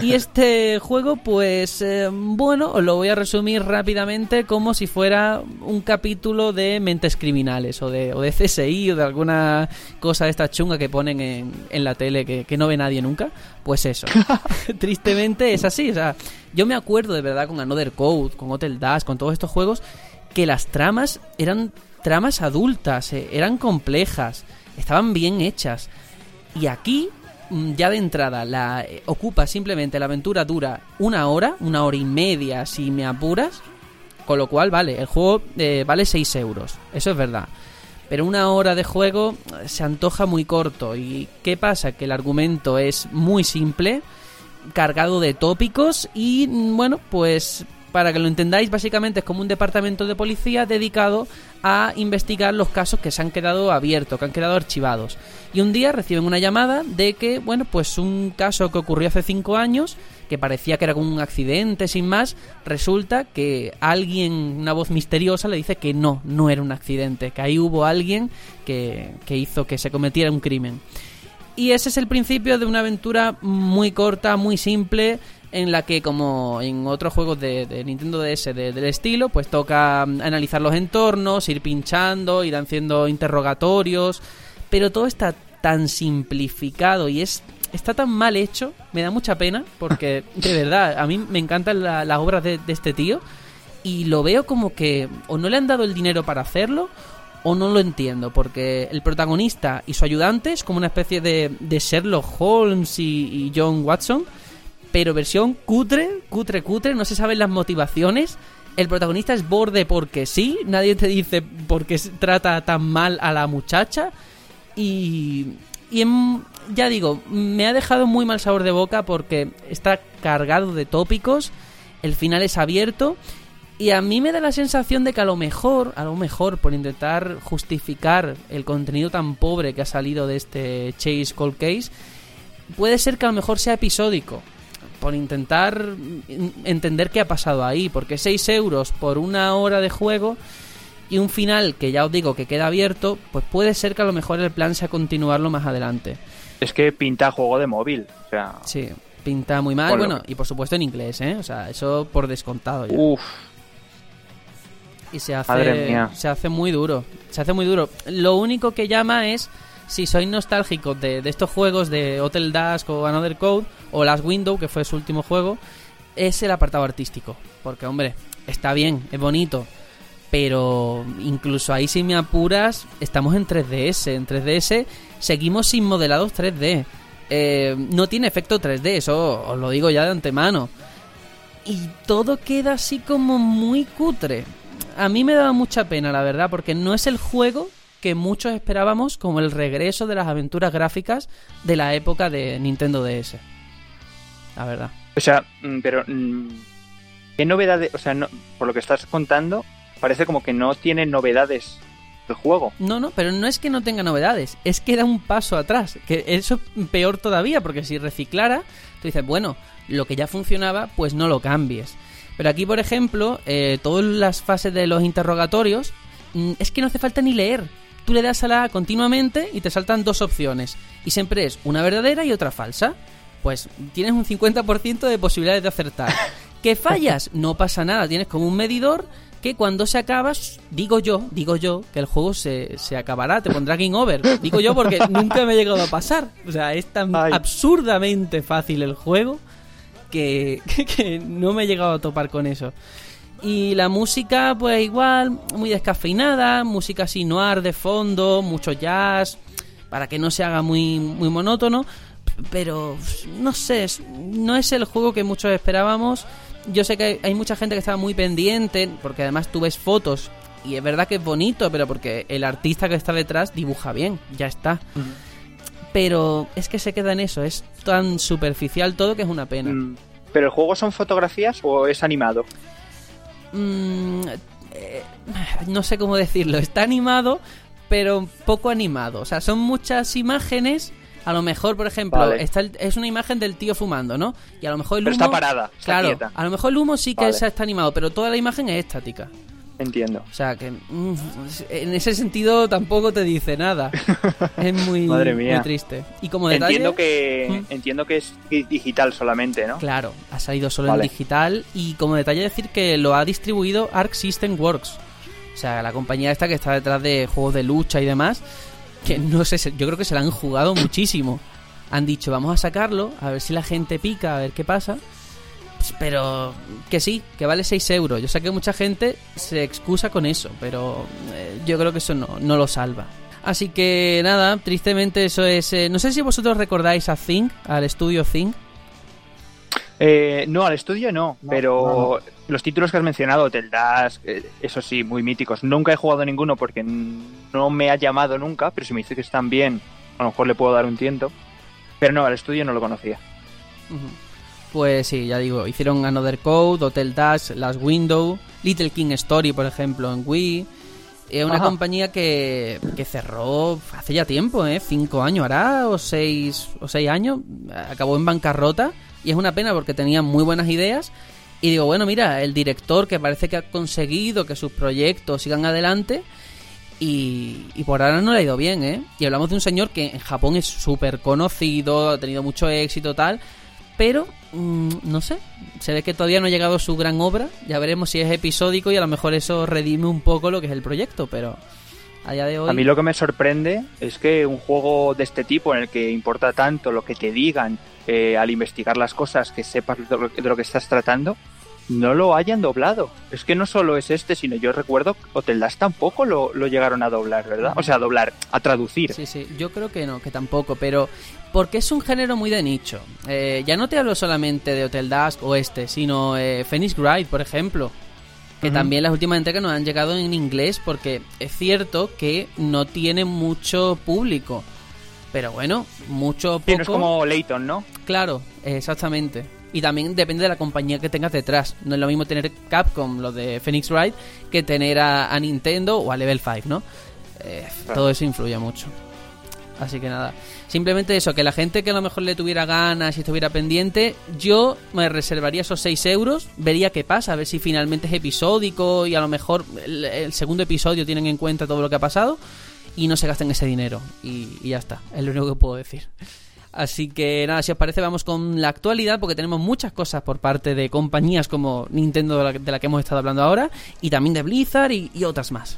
Y este juego, pues eh, bueno, os lo voy a resumir rápidamente como si fuera un capítulo de Mentes Criminales o de, o de CSI o de alguna cosa de esta chunga que ponen en, en la tele que, que no ve nadie nunca. Pues eso, *laughs* tristemente es así. O sea, yo me acuerdo de verdad con Another Code, con Hotel Dash, con todos estos juegos, que las tramas eran tramas adultas, eh, eran complejas, estaban bien hechas. Y aquí ya de entrada la eh, ocupa simplemente la aventura dura una hora, una hora y media si me apuras, con lo cual vale, el juego eh, vale 6 euros, eso es verdad. Pero una hora de juego eh, se antoja muy corto. ¿Y qué pasa? Que el argumento es muy simple, cargado de tópicos y mm, bueno, pues para que lo entendáis, básicamente es como un departamento de policía dedicado a investigar los casos que se han quedado abiertos, que han quedado archivados. Y un día reciben una llamada de que, bueno, pues un caso que ocurrió hace cinco años, que parecía que era un accidente sin más, resulta que alguien, una voz misteriosa, le dice que no, no era un accidente, que ahí hubo alguien que, que hizo que se cometiera un crimen. Y ese es el principio de una aventura muy corta, muy simple, en la que como en otros juegos de, Nintendo DS del estilo, pues toca mm, analizar los entornos, ir pinchando, ir haciendo interrogatorios, pero todo está tan simplificado y es está tan mal hecho, me da mucha pena, porque *laughs* de verdad, a mí me encantan las obras de, de este tío y lo veo como que o no le han dado el dinero para hacerlo o no lo entiendo, porque el protagonista y su ayudante es como una especie de, de Sherlock Holmes y, John Watson, pero versión cutre, cutre, cutre, no se saben las motivaciones. El protagonista es borde porque sí, nadie te dice por qué trata tan mal a la muchacha. Y, y ya digo, me ha dejado muy mal sabor de boca porque está cargado de tópicos, el final es abierto y a mí me da la sensación de que a lo mejor, a lo mejor, por intentar justificar el contenido tan pobre que ha salido de este Chase Cold Case, puede ser que a lo mejor sea episódico. Por intentar entender qué ha pasado ahí. Porque 6 euros por una hora de juego y un final que ya os digo que queda abierto, pues puede ser que a lo mejor el plan sea continuarlo más adelante. Es que pinta juego de móvil. O sea... Sí, pinta muy mal. Bueno, y por supuesto en inglés, ¿eh? O sea, eso por descontado ya. Uf y se hace, se hace muy duro. Se hace muy duro. Lo único que llama es si sois nostálgicos de, estos juegos de Hotel Dusk o Another Code o Last Window, que fue su último juego, es el apartado artístico. Porque, hombre, está bien, es bonito. Pero incluso ahí, si me apuras, estamos en 3DS. En 3DS seguimos sin modelados 3D. Eh, no tiene efecto 3D, eso os lo digo ya de antemano. Y todo queda así como muy cutre a mí me daba mucha pena, la verdad, porque no es el juego que muchos esperábamos como el regreso de las aventuras gráficas de la época de Nintendo DS. La verdad. O sea, mm, pero mm, ¿qué novedades? O sea, no, por lo que estás contando, parece como que no tiene novedades el juego. No, no, pero no es que no tenga novedades, es que da un paso atrás. Que eso es peor todavía, porque si reciclara, tú dices, bueno, lo que ya funcionaba, pues no lo cambies. Pero aquí, por ejemplo, eh, todas las fases de los interrogatorios mm, es que no hace falta ni leer. Tú le das a la A continuamente y te saltan dos opciones. Y siempre es una verdadera y otra falsa. Pues tienes un 50% de posibilidades de acertar. *laughs* ¿Que fallas? No pasa nada. Tienes como un medidor que cuando se acaba, digo yo, digo yo, que el juego se, se acabará, te pondrá game over. Digo yo porque nunca me ha llegado a pasar. O sea, es tan absurdamente fácil el juego *laughs* que, no me he llegado a topar con eso. Y la música, pues igual, muy descafeinada, música así noir de fondo, mucho jazz, para que no se haga muy, muy monótono. Pero no sé, no es el juego que muchos esperábamos. Yo sé que hay, mucha gente que estaba muy pendiente, porque además tú ves fotos y es verdad que es bonito, pero porque el artista que está detrás dibuja bien, ya está pero es que se queda en eso, es tan superficial todo que es una pena. Mm. ¿Pero el juego son fotografías o es animado? Mm, eh, no sé cómo decirlo, está animado, pero poco animado. O sea, son muchas imágenes. A lo mejor, por ejemplo, es una imagen del tío fumando, ¿no? Y a lo mejor el humo. Está parada. claro, a lo mejor el humo sí que está animado, pero toda la imagen es estática. Entiendo. O sea, que mm, en ese sentido tampoco te dice nada. *laughs* es muy, triste. Y como detalle... Entiendo que, entiendo que es digital solamente, ¿no? Claro, ha salido solo en digital y como detalle decir que lo ha distribuido Arc System Works. O sea, la compañía esta que está detrás de juegos de lucha y demás, que no sé, yo creo que se la han jugado muchísimo. Han dicho, vamos a sacarlo, a ver si la gente pica, a ver qué pasa pero que sí, que vale 6 euros. Yo sé que mucha gente se excusa con eso, pero eh, yo creo que eso no, no lo salva. Así que nada, tristemente eso es... Eh, no sé si vosotros recordáis a Think, al estudio Think. Eh, no, al estudio no, pero los títulos que has mencionado, Teldas, eso sí, muy míticos. Nunca he jugado ninguno porque no me ha llamado nunca, pero si me dice que están bien, a lo mejor le puedo dar un tiento. Pero no, al estudio no lo conocía pues sí, ya digo, hicieron Another Code, Hotel Dash, Last Window, Little King Story, por ejemplo, en Wii. Es una compañía que, cerró hace ya tiempo, ¿eh? Cinco años hará, o seis, o seis años. Acabó en bancarrota. Y es una pena porque tenía muy buenas ideas. Y digo, bueno, mira, el director que parece que ha conseguido que sus proyectos sigan adelante. Y, y por ahora no le ha ido bien, ¿eh? Y hablamos de un señor que en Japón es súper conocido, ha tenido mucho éxito, tal. Pero, mm, no sé, se ve que todavía no ha llegado su gran obra. Ya veremos si es episódico y a lo mejor eso redime un poco lo que es el proyecto, pero a día de hoy... A mí lo que me sorprende es que un juego de este tipo en el que importa tanto lo que te digan eh, al investigar las cosas, que sepas de lo que estás tratando, no lo hayan doblado. Es que no solo es este, sino yo recuerdo Hotel Das tampoco lo, llegaron a doblar, ¿verdad? O sea, a doblar, a traducir. Sí, sí, yo creo que no, que tampoco, pero porque es un género muy de nicho. Eh, ya no te hablo solamente de Hotel Dusk o este, sino eh, Phoenix Wright, por ejemplo. Que también las últimas entregas nos han llegado en inglés porque es cierto que no tiene mucho público. Pero bueno, mucho poco. es como Layton, ¿no? Claro, exactamente. Y también depende de la compañía que tengas detrás. No es lo mismo tener Capcom, lo de Phoenix Wright, que tener a, Nintendo o a Level 5, ¿no? Eh, todo eso influye mucho. Así que nada. Simplemente eso, que la gente que a lo mejor le tuviera ganas y estuviera pendiente, yo me reservaría esos 6 euros, vería qué pasa, a ver si finalmente es episódico y a lo mejor el, segundo episodio tienen en cuenta todo lo que ha pasado y no se gasten ese dinero. Y, y ya está, es lo único que puedo decir. Así que nada, si os parece, vamos con la actualidad, porque tenemos muchas cosas por parte de compañías como Nintendo, de la, que hemos estado hablando ahora, y también de Blizzard y otras más.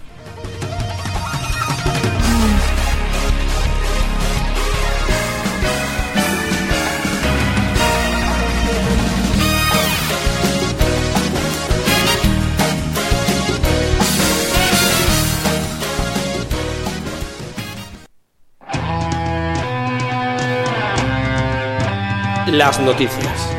Las noticias.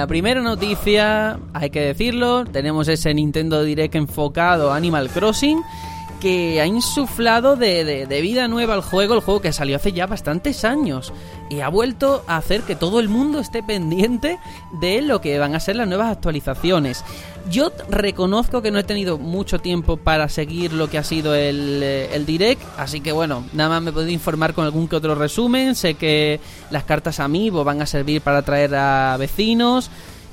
La primera noticia, hay que decirlo, tenemos ese Nintendo Direct enfocado a Animal Crossing que ha insuflado de, vida nueva al juego, el juego que salió hace ya bastantes años, y ha vuelto a hacer que todo el mundo esté pendiente de lo que van a ser las nuevas actualizaciones. Yo reconozco que no he tenido mucho tiempo para seguir lo que ha sido el, eh, el direct, así que bueno, nada más me puedo informar con algún que otro resumen, sé que las cartas Amiibo van a servir para atraer a vecinos,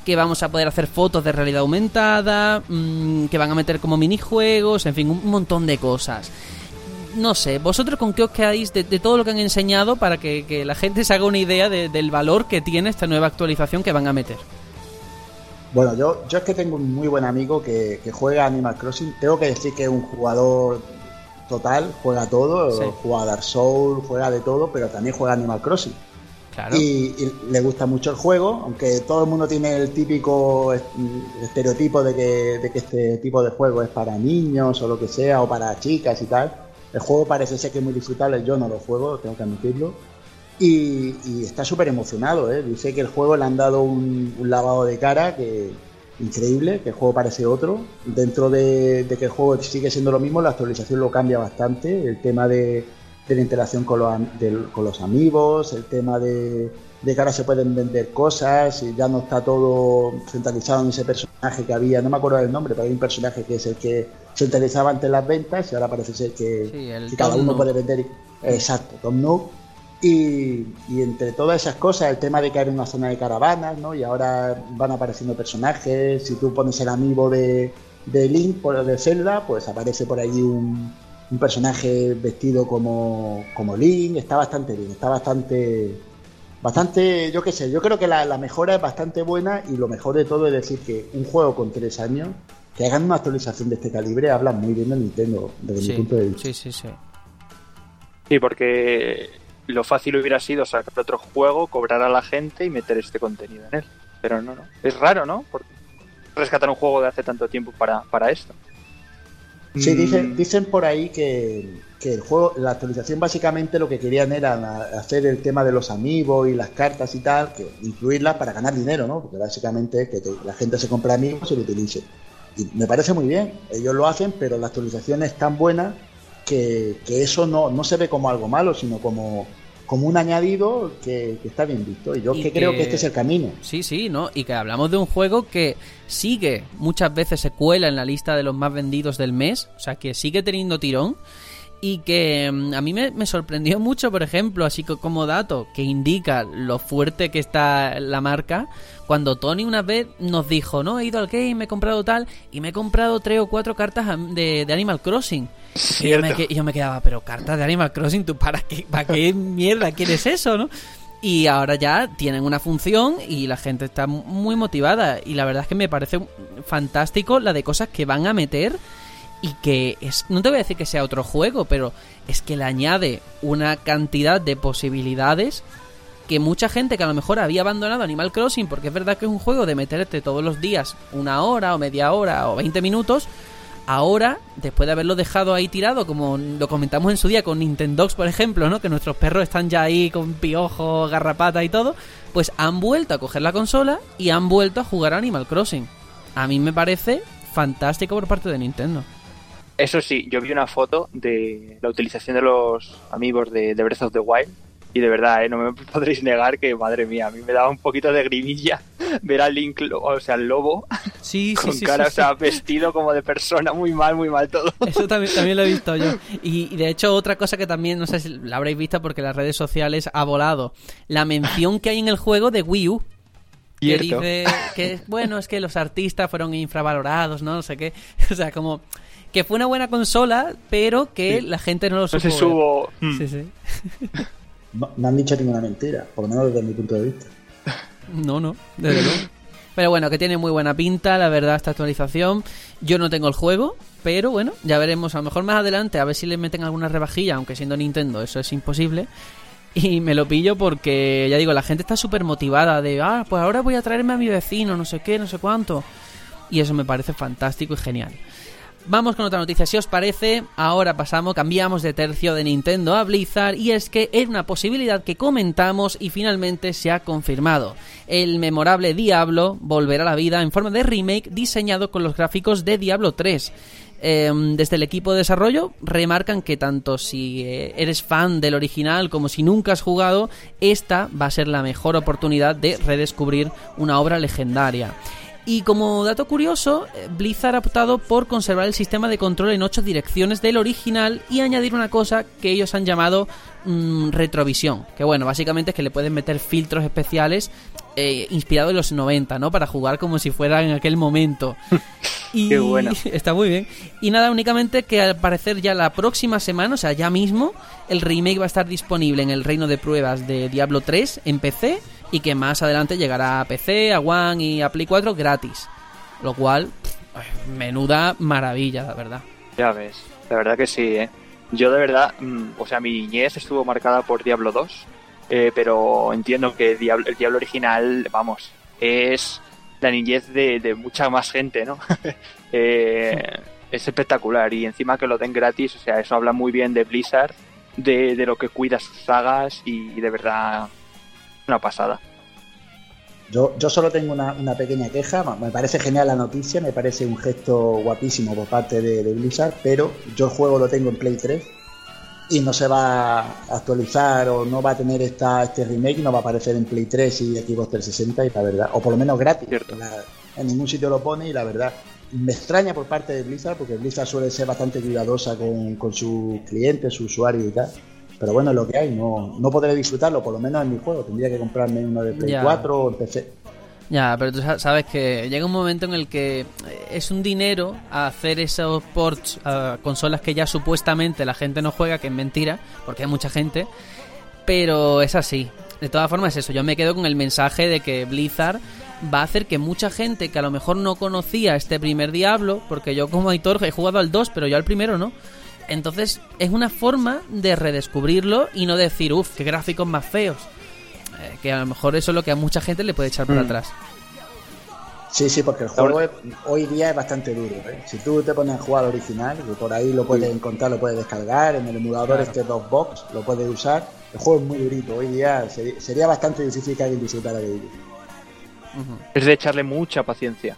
que vamos a poder hacer fotos de realidad aumentada, mm, que van a meter como minijuegos, en fin, un montón de cosas. No sé, vosotros con qué os quedáis de, todo lo que han enseñado para que, la gente se haga una idea del valor que tiene esta nueva actualización que van a meter. Bueno, yo, yo es que tengo un muy buen amigo que, juega Animal Crossing. Tengo que decir que es un jugador total, juega todo, juega Dark Souls, juega de todo, pero también juega Animal Crossing. Y, le gusta mucho el juego, aunque todo el mundo tiene el típico estereotipo de que, este tipo de juego es para niños o lo que sea, o para chicas y tal. El juego parece ser que es muy disfrutable, yo no lo juego, tengo que admitirlo. Y, está súper emocionado, ¿eh? dice que el juego le han dado un, lavado de cara que increíble, que el juego parece otro. Dentro de, de que el juego sigue siendo lo mismo, la actualización lo cambia bastante. El tema de, de la interacción con los, con los amigos, el tema de, de, que ahora se pueden vender cosas y ya no está todo centralizado en ese personaje que había, no me acuerdo del nombre, pero hay un personaje que es el que centralizaba antes las ventas y ahora parece ser que, cada uno puede vender. Exacto, Tom Nook. Y, y, entre todas esas cosas, el tema de que hay una zona de caravanas, ¿no? Y ahora van apareciendo personajes. Si tú pones el amigo de, de Link, de Zelda, pues aparece por ahí un, un personaje vestido como, como Link, está bastante bien, está bastante, bastante, yo qué sé, yo creo que la, mejora es bastante buena y lo mejor de todo es decir que un juego con tres años, que hagan una actualización de este calibre, habla muy bien de Nintendo, desde mi punto de vista. Sí, sí, sí. Sí, porque lo fácil hubiera sido sacar otro juego, cobrar a la gente y meter este contenido en él. Pero no, no. Es raro, ¿no? Porque rescatar un juego de hace tanto tiempo para, para esto. Sí, dicen, mm. dicen por ahí que, que el juego, la actualización básicamente lo que querían era hacer el tema de los amigos y las cartas y tal, que incluirlas para ganar dinero, ¿no? Porque básicamente que la gente se compra amigos y lo utilice. Y me parece muy bien, ellos lo hacen, pero la actualización es tan buena que, eso no, no se ve como algo malo, sino como, como un añadido que, está bien visto. Y yo que, creo que este es el camino. Sí, sí, ¿no? Y que hablamos de un juego que sigue, muchas veces se cuela en la lista de los más vendidos del mes, o sea, que sigue teniendo tirón y que mm, a mí me, sorprendió *laughs* mucho, por ejemplo, así como dato que indica lo fuerte que está la marca, cuando Tony una vez nos dijo, no, he ido al game, me he comprado tal, y me he comprado tres o cuatro cartas de, Animal Crossing. Y yo, me, yo me, quedaba, pero cartas de Animal Crossing, ¿tú para qué, para qué mierda quieres eso, no? Y ahora ya tienen una función y la gente está muy motivada. Y la verdad es que me parece fantástico la de cosas que van a meter y que es, no te voy a decir que sea otro juego, pero es que le añade una cantidad de posibilidades que mucha gente que a lo mejor había abandonado Animal Crossing, porque es verdad que es un juego de meterte todos los días una hora o media hora o 20 minutos, ahora, después de haberlo dejado ahí tirado, como lo comentamos en su día con Nintendox, por ejemplo, ¿no? que nuestros perros están ya ahí con piojo, garrapata y todo, pues han vuelto a coger la consola y han vuelto a jugar Animal Crossing. A mí me parece fantástico por parte de Nintendo. Eso sí, yo vi una foto de la utilización de los amigos de, Breath of the Wild y de verdad, ¿eh? no me *laughs* podréis negar que, madre mía, a mí me daba un poquito de grimilla *laughs* ver al Link, o sea, el lobo, sí, *laughs* con cara, o sea, vestido como de persona, muy mal, muy mal todo. Eso también, también lo he visto yo. Y, de hecho, otra cosa que también, no sé si la habréis visto porque las redes sociales ha volado, la mención que hay en el juego de Wii U. Que dice que, bueno, es que los artistas fueron infravalorados, ¿no? No sé qué. *laughs* O sea, como que fue una buena consola, pero que la gente no lo supo. No se subo. Sí, sí. No, han dicho ninguna mentira, por lo menos desde mi punto de vista. No, no, desde luego. Pero bueno, que tiene muy buena pinta, la verdad, esta actualización. Yo no tengo el juego, pero bueno, ya veremos. A lo mejor más adelante, a ver si le meten alguna rebajilla, aunque siendo Nintendo eso es imposible. *laughs* Y me lo pillo porque, ya digo, la gente está súper motivada de, ah, pues ahora voy a traerme a mi vecino, no sé qué, no sé cuánto. Y eso me parece fantástico y genial. Vamos con otra noticia, si os parece. Ahora pasamos, cambiamos de tercio de Nintendo a Blizzard y es que es una posibilidad que comentamos y finalmente se ha confirmado. El memorable Diablo volverá a la vida en forma de remake diseñado con los gráficos de Diablo 3. Em, desde el equipo de desarrollo remarcan que tanto si eh, eres fan del original como si nunca has jugado, esta va a ser la mejor oportunidad de redescubrir una obra legendaria. Y como dato curioso, eh, Blizzard ha optado por conservar el sistema de control en ocho direcciones del original y añadir una cosa que ellos han llamado mm, retrovisión. Que bueno, básicamente es que le pueden meter filtros especiales eh, inspirados en los 90, ¿no? Para jugar como si fuera en aquel momento. *laughs* Y Qué bueno. *laughs* Está muy bien. Y nada, únicamente que al parecer ya la próxima semana, o sea, ya mismo, el remake va a estar disponible en el reino de pruebas de Diablo 3 en PC y que más adelante llegará a PC, a One y a Play 4 gratis. Lo cual, menuda maravilla, la verdad. Ya ves, la verdad que sí, ¿eh? Yo de verdad, mm, o sea, mi niñez estuvo marcada por Diablo 2, eh, pero entiendo que el Diablo, original, vamos, es la niñez de, mucha más gente, ¿no? *laughs* Eh, es espectacular y encima que lo den gratis, o sea, eso habla muy bien de Blizzard, de lo que cuida sus sagas y de verdad una pasada. Yo, yo solo tengo una, pequeña queja, me parece genial la noticia, me parece un gesto guapísimo por parte de, Blizzard, pero yo el juego lo tengo en Play 3 y no se va a actualizar o no va a tener esta, este remake, no va a aparecer en Play 3 y Xbox 360 y la verdad, o por lo menos gratis, en ningún sitio lo pone y la verdad me extraña por parte de Blizzard porque Blizzard suele ser bastante cuidadosa con, con sus clientes, sus usuarios y tal pero bueno, es lo que hay, no, no podré disfrutarlo, por lo menos en mi juego. Tendría que comprarme uno de Play 4 o PC. Ya, pero tú sabes que llega un momento en el que es un dinero hacer esos ports a consolas que ya supuestamente la gente no juega, que es mentira, porque hay mucha gente, pero es así. De todas formas, es eso. Yo me quedo con el mensaje de que Blizzard va a hacer que mucha gente que a lo mejor no conocía este primer Diablo, porque yo como editor he jugado al 2, pero yo al primero no entonces es una forma de redescubrirlo y no decir, uff, qué gráficos más feos. Eh, que a lo mejor eso es lo que a mucha gente le puede echar para mm. atrás. Sí, sí, porque el juego hoy día es bastante duro. ¿eh? Si tú te pones a jugar al original, que por ahí lo puedes encontrar, lo puedes descargar, en el emulador este Box lo puedes usar, el juego es muy durito. Hoy día sería, bastante difícil que alguien disfrutara de ello. Es de echarle mucha paciencia.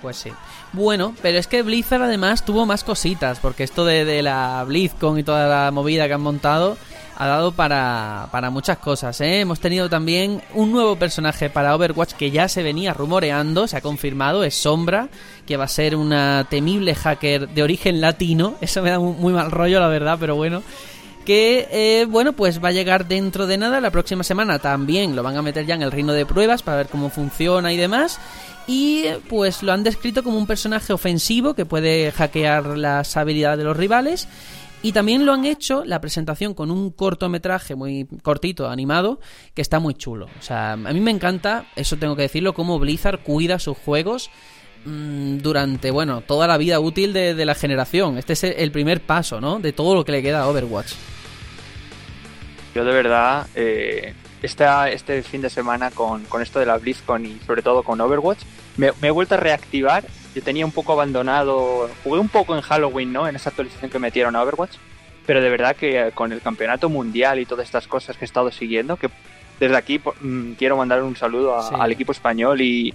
Pues sí. Bueno, pero es que Blizzard además tuvo más cositas, porque esto de, la BlizzCon y toda la movida que han montado ha dado para, para muchas cosas. ¿eh? Hemos tenido también un nuevo personaje para Overwatch que ya se venía rumoreando, se ha confirmado, es Sombra, que va a ser una temible hacker de origen latino. Eso me da muy mal rollo, la verdad, pero bueno que eh, bueno pues va a llegar dentro de nada la próxima semana. También lo van a meter ya en el reino de pruebas para ver cómo funciona y demás. Y pues lo han descrito como un personaje ofensivo que puede hackear las habilidades de los rivales. Y también lo han hecho la presentación con un cortometraje muy cortito, animado, que está muy chulo. O sea, a mí me encanta, eso tengo que decirlo, cómo Blizzard cuida sus juegos mm, durante, bueno, toda la vida útil de, la generación. Este es el primer paso, ¿no? De todo lo que le queda a Overwatch. Yo de verdad, eh, este fin de semana con, esto de la BlizzCon y sobre todo con Overwatch, me, me he vuelto a reactivar yo tenía un poco abandonado, jugué un poco en Halloween, ¿no? En esa actualización que metieron a Overwatch, pero de verdad que eh, con el campeonato mundial y todas estas cosas que he estado siguiendo, que desde aquí mm, quiero mandar un saludo al equipo español y,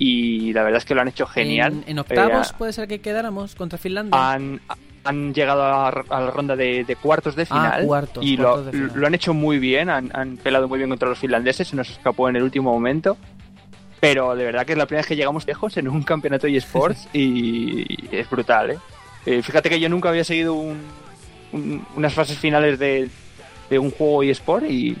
y la verdad es que lo han hecho genial. ¿En, octavos eh, puede ser que quedáramos contra Finlandia? Han, han llegado a, la ronda de, cuartos de ah, final y lo, lo, han hecho muy bien, han, han, pelado muy bien contra los finlandeses, se nos escapó en el último momento pero de verdad que es la primera vez que llegamos lejos en un campeonato de eSports *laughs* y es brutal, ¿eh? ¿eh? fíjate que yo nunca había seguido unas fases finales de, de un juego eSport y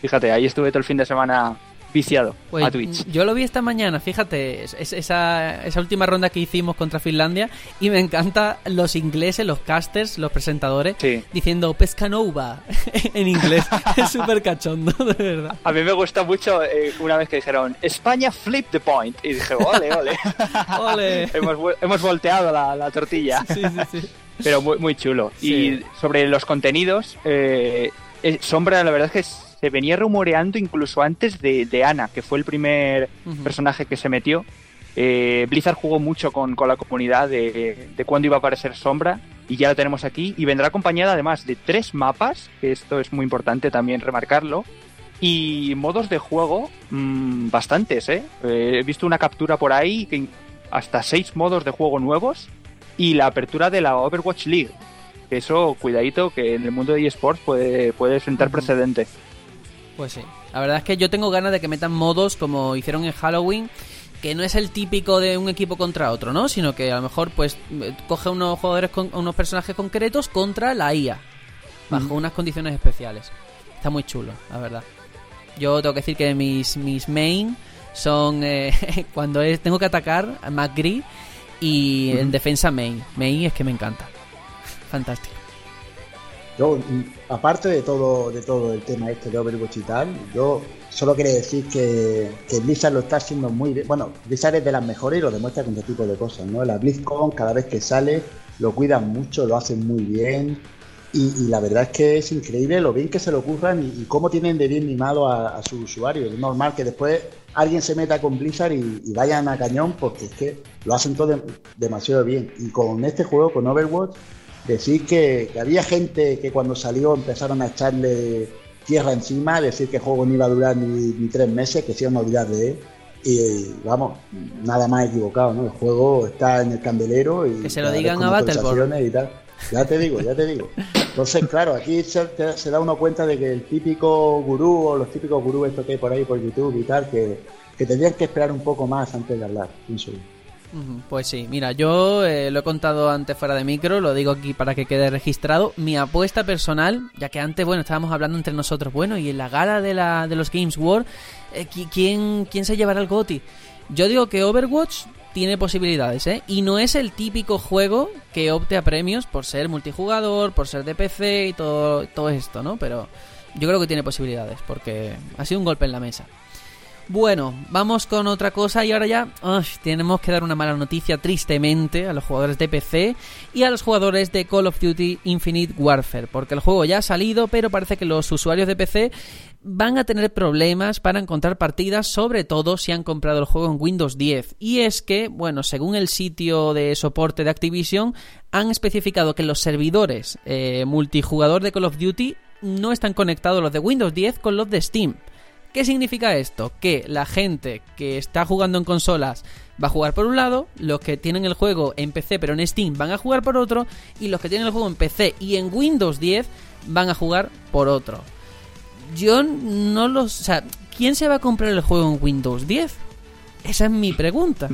fíjate, ahí estuve todo el fin de semana viciado a Twitch. Yo lo vi esta mañana, fíjate, esa, esa última ronda que hicimos contra Finlandia y me encanta los ingleses, los casters, los presentadores, diciendo Pescanova *laughs* en inglés. *laughs* es súper cachondo, de verdad. A mí me gusta mucho eh, una vez que dijeron España flip the point y dije, ole, ole. *laughs* ole. hemos, volteado la, tortilla. sí, sí, sí. Pero muy, muy chulo. Y sobre los contenidos, eh, eh, Sombra la verdad es que se venía rumoreando incluso antes de, Ana, que fue el primer personaje que se metió. Eh, Blizzard jugó mucho con, la comunidad de, de cuándo iba a aparecer Sombra y ya la tenemos aquí y vendrá acompañada además de tres mapas, que esto es muy importante también remarcarlo, y modos de juego mm, bastantes. ¿eh? ¿eh? He visto una captura por ahí que hasta seis modos de juego nuevos y la apertura de la Overwatch League. Eso, cuidadito, que en el mundo de eSports puede, puede sentar precedente. Pues sí. La verdad es que yo tengo ganas de que metan modos como hicieron en Halloween, que no es el típico de un equipo contra otro, ¿no? Sino que a lo mejor pues coge unos jugadores con unos personajes concretos contra la IA, bajo unas condiciones especiales. Está muy chulo, la verdad. Yo tengo que decir que mis, mis main son eh, *laughs* cuando es, tengo que atacar a McGree y en defensa main. Main es que me encanta. Fantástico. Yo, aparte de todo, de todo el tema este de Overwatch y tal, yo solo quería decir que, Blizzard lo está haciendo muy bien. Bueno, Blizzard es de las mejores y lo demuestra con este tipo de cosas, ¿no? La BlizzCon, cada vez que sale, lo cuidan mucho, lo hacen muy bien. Y, la verdad es que es increíble lo bien que se lo ocurran y, cómo tienen de bien mimado a, a sus usuarios. Es normal que después alguien se meta con Blizzard y, vayan a cañón porque es que lo hacen todo demasiado bien. Y con este juego, con Overwatch, decir que, había gente que cuando salió empezaron a echarle tierra encima, decir que el juego no iba a durar ni, tres meses, que se iban a olvidar de él. Y vamos, nada más equivocado, ¿no? El juego está en el candelero y. Que se lo digan a Battleborn. Y tal. Ya te digo, ya te digo. Entonces, claro, aquí se, da uno cuenta de que el típico gurú o los típicos gurús esto que hay por ahí por YouTube y tal, que, que tendrían que esperar un poco más antes de hablar, pienso pues sí, mira, yo eh, lo he contado antes fuera de micro, lo digo aquí para que quede registrado. Mi apuesta personal, ya que antes, bueno, estábamos hablando entre nosotros, bueno, y en la gala de, la, de los Games World, eh, ¿quién, ¿quién se llevará el GOTI? Yo digo que Overwatch tiene posibilidades, ¿eh? Y no es el típico juego que opte a premios por ser multijugador, por ser de PC y todo, todo esto, ¿no? Pero yo creo que tiene posibilidades, porque ha sido un golpe en la mesa. Bueno, vamos con otra cosa y ahora ya tenemos que dar una mala noticia tristemente a los jugadores de PC y a los jugadores de Call of Duty Infinite Warfare, porque el juego ya ha salido, pero parece que los usuarios de PC van a tener problemas para encontrar partidas, sobre todo si han comprado el juego en Windows 10. Y es que, bueno, según el sitio de soporte de Activision, han especificado que los servidores eh, multijugador de Call of Duty no están conectados los de Windows 10 con los de Steam. ¿Qué significa esto? Que la gente que está jugando en consolas va a jugar por un lado, los que tienen el juego en PC pero en Steam van a jugar por otro, y los que tienen el juego en PC y en Windows 10 van a jugar por otro. Yo no lo... O sea, ¿quién se va a comprar el juego en Windows 10? Esa es mi pregunta.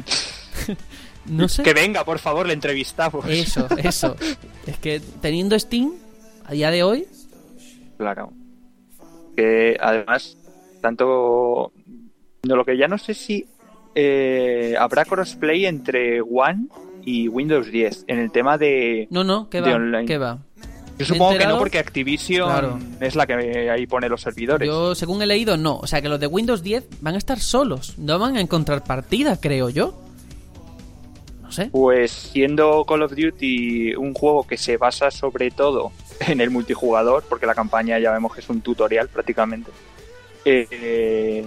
*laughs* no sé. Que venga, por favor, le entrevistamos. Eso, eso. *laughs* es que teniendo Steam, a día de hoy... Claro. Que además tanto. No, lo que ya no sé si eh, habrá crossplay entre One y Windows 10 en el tema de. No, no, ¿qué va? ¿Qué va? Yo supongo que no, porque Activision es la que ahí pone los servidores. Yo, según he leído, no. O sea, que los de Windows 10 van a estar solos. No van a encontrar partida, creo yo. No sé. Pues siendo Call of Duty un juego que se basa sobre todo en el multijugador, porque la campaña ya vemos que es un tutorial prácticamente. Eh,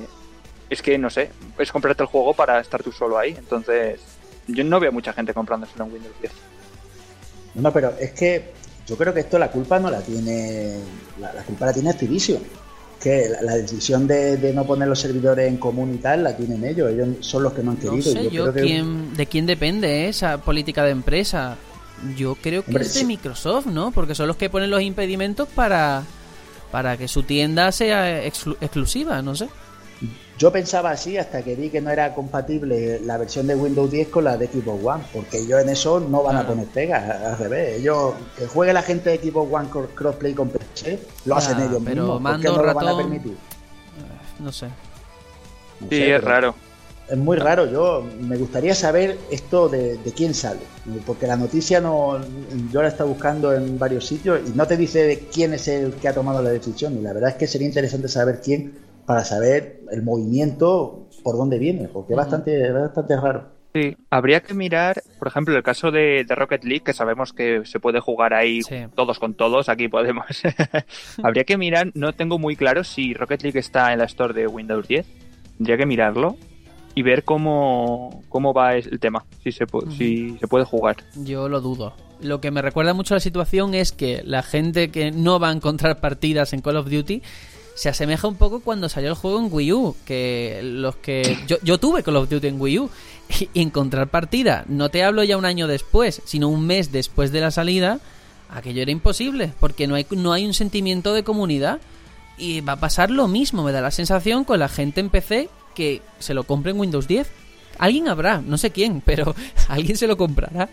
es que no sé, es comprarte el juego para estar tú solo ahí. Entonces, yo no veo mucha gente comprándoselo en Windows 10. No, pero es que yo creo que esto la culpa no la tiene. La, culpa la tiene Activision. Que la, decisión de, no poner los servidores en común y tal la tienen ellos. Ellos son los que no han querido. yo, ¿de quién depende esa política de empresa? Yo creo que es de Microsoft, ¿no? Porque son los que ponen los impedimentos para para que su tienda sea exclusiva, no sé. Yo pensaba así hasta que vi que no era compatible la versión de Windows 10 con la de Xbox One, porque ellos en eso no van a poner pega, al revés. Ellos, que juegue la gente de Xbox One crossplay con PC, lo hacen ellos pero mismos, mando, no lo van a permitir? No sé. sí, es raro es muy raro. Yo me gustaría saber esto de, quién sale, porque la noticia no, yo la he estado buscando en varios sitios y no te dice de quién es el que ha tomado la decisión. Y la verdad es que sería interesante saber quién para saber el movimiento por dónde viene, porque es bastante, bastante raro. Sí, habría que mirar, por ejemplo, el caso de, Rocket League, que sabemos que se puede jugar ahí todos con todos, aquí podemos. *laughs* habría que mirar, no tengo muy claro si Rocket League está en la store de Windows 10. Tendría que mirarlo, y ver cómo, cómo va el tema, si se, si se puede jugar. Yo lo dudo. Lo que me recuerda mucho a la situación es que la gente que no va a encontrar partidas en Call of Duty se asemeja un poco cuando salió el juego en Wii U, que los que yo, yo tuve Call of Duty en Wii U y encontrar partida, no te hablo ya un año después, sino un mes después de la salida, aquello era imposible, porque no hay no hay un sentimiento de comunidad y va a pasar lo mismo, me da la sensación con la gente en PC que se lo compre en Windows 10. Alguien habrá, no sé quién, *laughs* pero alguien se lo comprará,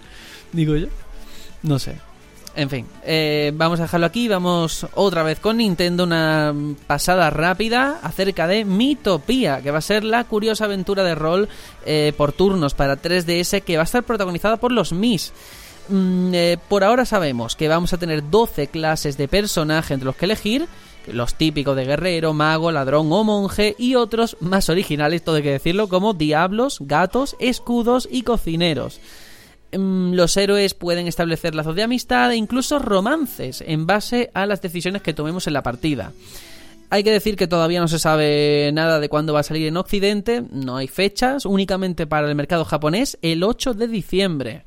digo yo. No sé. En fin, eh, vamos a dejarlo aquí. Vamos otra vez con Nintendo, una pasada rápida acerca de Mitopía, que va a ser la curiosa aventura de rol eh, por turnos para 3DS que va a estar protagonizada por los Mis. Mm, eh, por ahora sabemos que vamos a tener 12 clases de personaje entre los que elegir los típicos de guerrero, mago, ladrón o monje y otros más originales, todo hay que decirlo, como diablos, gatos, escudos y cocineros. Mm, los héroes pueden establecer lazos de amistad e incluso romances en base a las decisiones que tomemos en la partida. Hay que decir que todavía no se sabe nada de cuándo va a salir en Occidente, no hay fechas, únicamente para el mercado japonés el 8 de diciembre.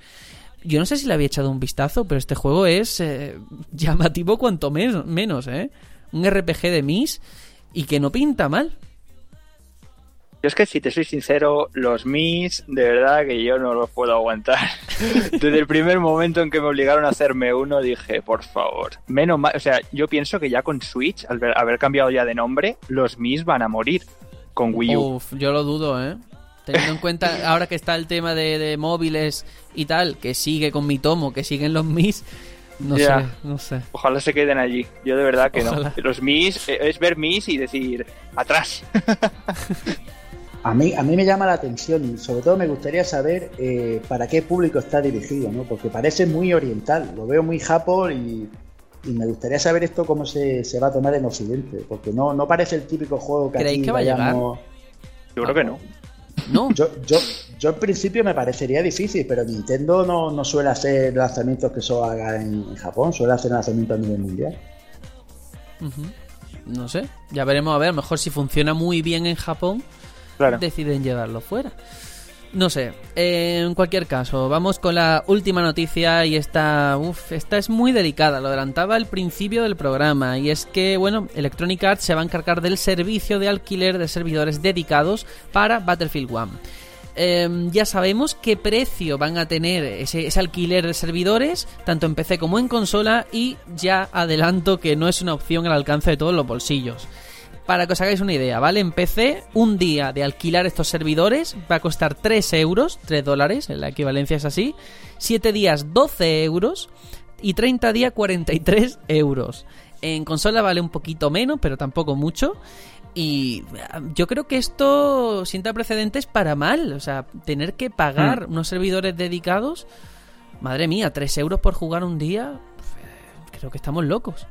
Yo no sé si le había echado un vistazo, pero este juego es eh, *laughs* llamativo cuanto menos, ¿eh? Un RPG de Mis y que no pinta mal. Yo es que si te soy sincero, los Mis, de verdad que yo no los puedo aguantar. *laughs* Desde el primer momento en que me obligaron a hacerme uno, dije, por favor, menos mal, o sea, yo pienso que ya con Switch, al haber cambiado ya de nombre, los Mis van a morir con Wii U. Uf, yo lo dudo, ¿eh? Teniendo en cuenta ahora que está el tema de, de móviles y tal, que sigue con mi tomo, que siguen los Mis, no sé, no sé. Ojalá se queden allí. Yo de verdad que no. Los Mis eh, es ver Mis y decir atrás. *laughs* A mí, a mí me llama la atención y sobre todo me gustaría saber eh, para qué público está dirigido, ¿no? Porque parece muy oriental, lo veo muy japo y, me gustaría saber esto cómo se, va a tomar en Occidente, porque no, no parece el típico juego que ¿Creéis que va a llegar? Yo creo que no. No. Yo, yo, yo en principio me parecería difícil, pero Nintendo no, no suele hacer lanzamientos que eso haga en, en Japón, suele hacer lanzamientos a nivel mundial. No sé. Ya veremos a ver. A lo mejor si funciona muy bien en Japón, Claro. deciden llevarlo fuera. No sé, eh, en cualquier caso, vamos con la última noticia y esta, uf, esta es muy delicada, lo adelantaba al principio del programa y es que, bueno, Electronic Arts se va a encargar del servicio de alquiler de servidores dedicados para Battlefield 1. Eh, ya sabemos qué precio van a tener ese, ese alquiler de servidores, tanto en PC como en consola, y ya adelanto que no es una opción al alcance de todos los bolsillos. Para que os hagáis una idea, ¿vale? En PC, un día de alquilar estos servidores va a costar 3 euros, 3 dólares, la equivalencia es así. 7 días, 12 euros. Y 30 días, 43 euros. En consola vale un poquito menos, pero tampoco mucho. Y ah, yo creo que esto sienta precedentes para mal. O sea, tener que pagar unos servidores dedicados. Madre mía, 3 euros por jugar un día. eh, Creo que estamos locos.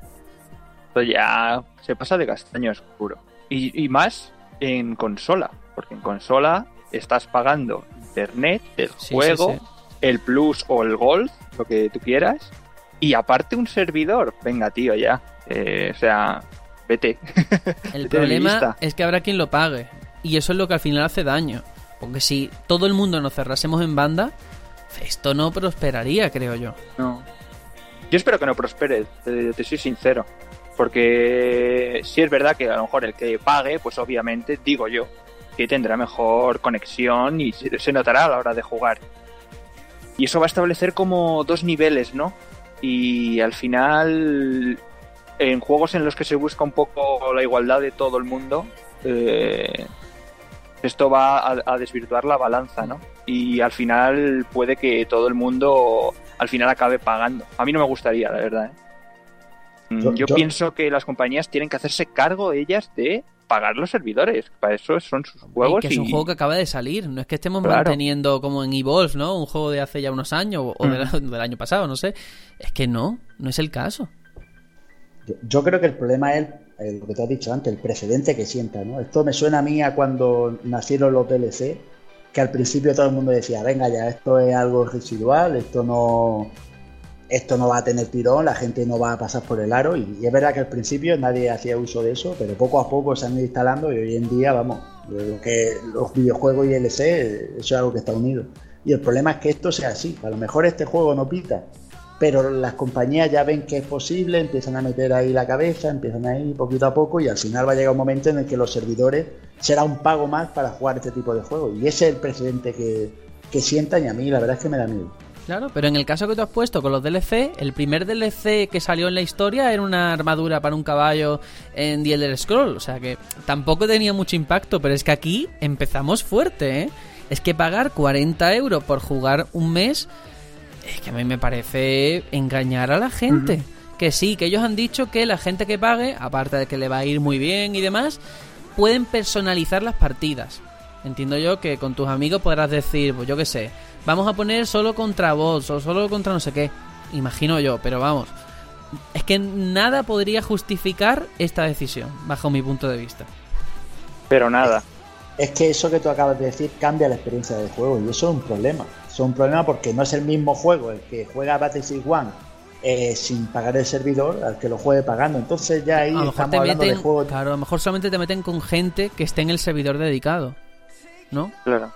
Esto ya se pasa de castaño oscuro. Y, y más en consola, porque en consola estás pagando internet, el Sí, juego, sí, sí. el plus o el gold, lo que tú quieras, y aparte un servidor. Venga, tío, ya. Eh, o sea, vete. *laughs* El Vete problema es que habrá quien lo pague. Y eso es lo que al final hace daño. Porque si todo el mundo nos cerrásemos en banda, esto no prosperaría, creo yo. No. Yo espero que no prospere, te, te soy sincero. Porque sí es verdad que a lo mejor el que pague, pues obviamente, digo yo, que tendrá mejor conexión y se notará a la hora de jugar. Y eso va a establecer como dos niveles, ¿no? Y al final, en juegos en los que se busca un poco la igualdad de todo el mundo, eh, esto va a, a desvirtuar la balanza, ¿no? Y al final puede que todo el mundo al final acabe pagando. A mí no me gustaría, la verdad. ¿eh? Mm, Yo- Yo, yo- pienso que las compañías tienen que hacerse cargo ellas de pagar los servidores. Para eso son sus juegos Y que es un juego que acaba de salir. No es que estemos Claro. manteniendo como en Evolve, ¿no? Un juego de hace ya unos años o, o Mm. del, del año pasado, no sé. Es que no, no es el caso. Yo, creo que el problema es eh, lo que te has dicho antes, el precedente que sienta, ¿no? Esto me suena a mí a cuando nacieron los DLC, que al principio todo el mundo decía, venga ya, esto es algo residual, esto no, esto no va a tener tirón, la gente no va a pasar por el aro, y, es verdad que al principio nadie hacía uso de eso, pero poco a poco se han ido instalando y hoy en día, vamos, lo que los videojuegos y DLC, eso es algo que está unido. Y el problema es que esto sea así, a lo mejor este juego no pita, pero las compañías ya ven que es posible, empiezan a meter ahí la cabeza, empiezan ahí poquito a poco y al final va a llegar un momento en el que los servidores será un pago más para jugar este tipo de juegos. Y ese es el precedente que, que sientan y a mí la verdad es que me da miedo. Claro, pero en el caso que tú has puesto con los DLC, el primer DLC que salió en la historia era una armadura para un caballo en The Elder Scroll. O sea que tampoco tenía mucho impacto, pero es que aquí empezamos fuerte, ¿eh? Es que pagar 40 euros por jugar un mes, es que a mí me parece engañar a la gente. Que sí, que ellos han dicho que la gente que pague, aparte de que le va a ir muy bien y demás, pueden personalizar las partidas. Entiendo yo que con tus amigos podrás decir, pues yo qué sé, vamos a poner solo contra bots o solo contra no sé qué. Imagino yo, pero vamos. Es que nada podría justificar esta decisión, bajo mi punto de vista. Pero nada. Es que eso que tú acabas de decir cambia la experiencia del juego y eso es un problema. Es un problema porque no es el mismo juego el que juega Battlefield 1 eh, sin pagar el servidor al que lo juegue pagando. Entonces ya ahí A estamos hablando de juegos claro, a lo mejor solamente te meten con gente que esté en el servidor dedicado, ¿no? Claro.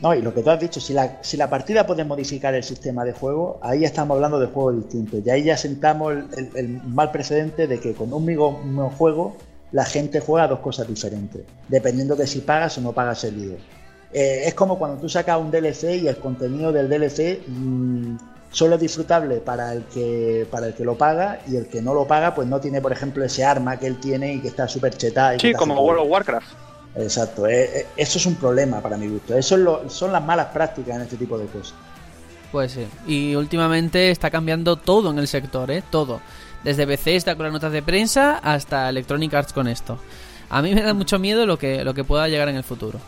No, y lo que tú has dicho, si la, si la partida puede modificar el sistema de juego, ahí estamos hablando de juegos distintos. Y ahí ya sentamos el, el- el mal precedente de que con un mismo, mismo juego la gente juega dos cosas diferentes, dependiendo de si pagas o no pagas el líder. Eh, es como cuando tú sacas un DLC y el contenido del DLC mm, solo es disfrutable para el, que, para el que lo paga y el que no lo paga pues no tiene, por ejemplo, ese arma que él tiene y que está súper chetada. Sí, como World of Warcraft. Exacto, eh, eh, eso es un problema para mi gusto. Eso es lo- son las malas prácticas en este tipo de cosas. Pues sí. Y últimamente está cambiando todo en el sector, ¿eh? Todo. Desde PC está con las notas de prensa hasta Electronic Arts con esto. A mí me da mucho miedo lo que, lo que pueda llegar en el futuro.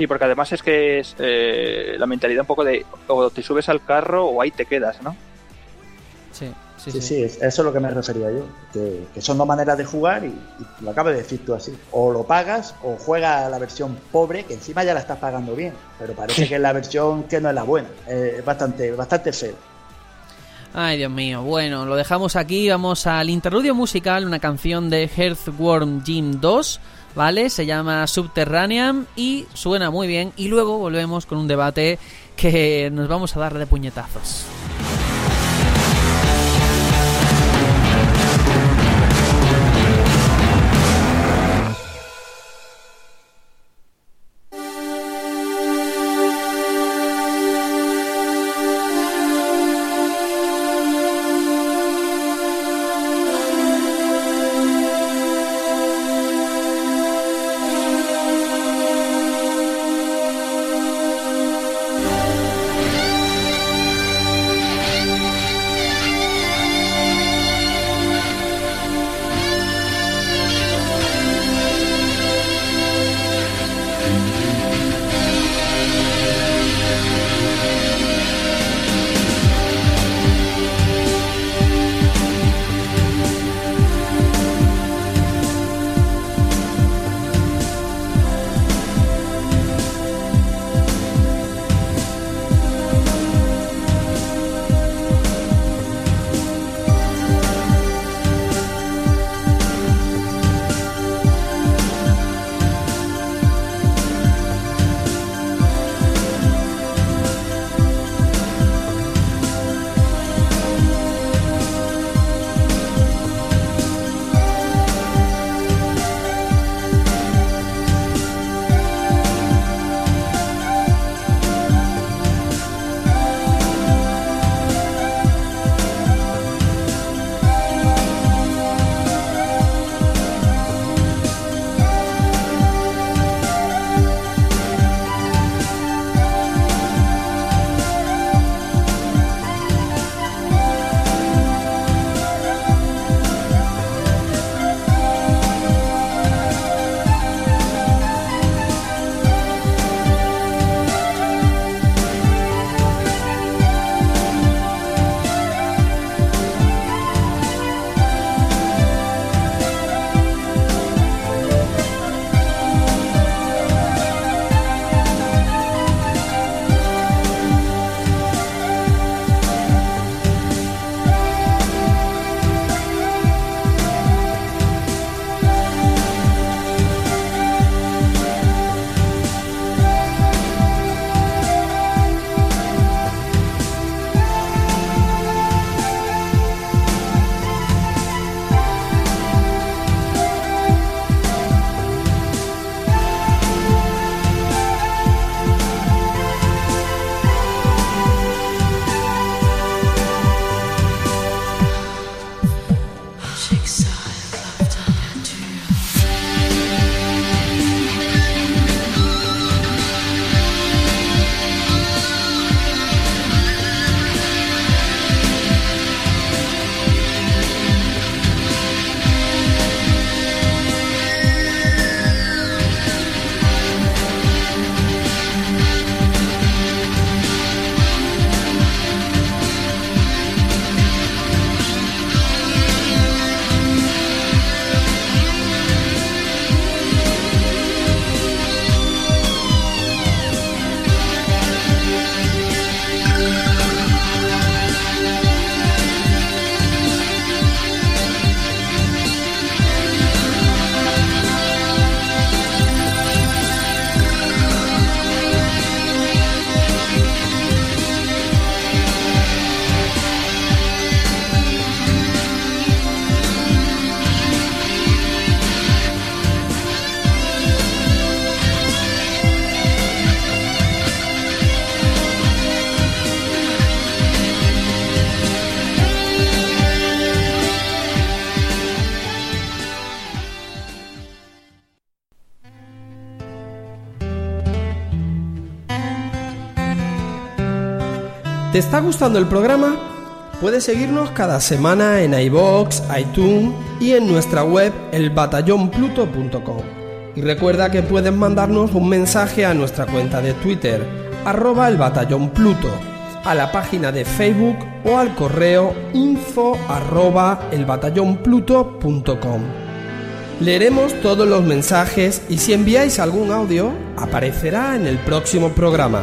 Sí, porque además es que es eh, la mentalidad un poco de o te subes al carro o ahí te quedas, ¿no? Sí. Sí, sí, eso es lo que me refería yo. Que, son dos maneras de jugar y, lo acabo de decir tú así. O lo pagas o juegas la versión pobre, que encima ya la estás pagando bien. Pero parece que es la versión que no es la buena. es bastante, bastante feo. Ay, Dios mío. Bueno, lo dejamos aquí. Vamos al interludio musical, una canción de Earthworm Jim 2. ¿Vale? Se llama Subterranean y suena muy bien. Y luego volvemos con un debate que nos vamos a dar de puñetazos. Está gustando el programa? Puedes seguirnos cada semana en iBox, iTunes y en nuestra web elbatallonpluto.com. Y recuerda que puedes mandarnos un mensaje a nuestra cuenta de Twitter, arroba el a la página de Facebook o al correo info arroba elbatallonpluto.com. Leeremos todos los mensajes y si enviáis algún audio, aparecerá en el próximo programa.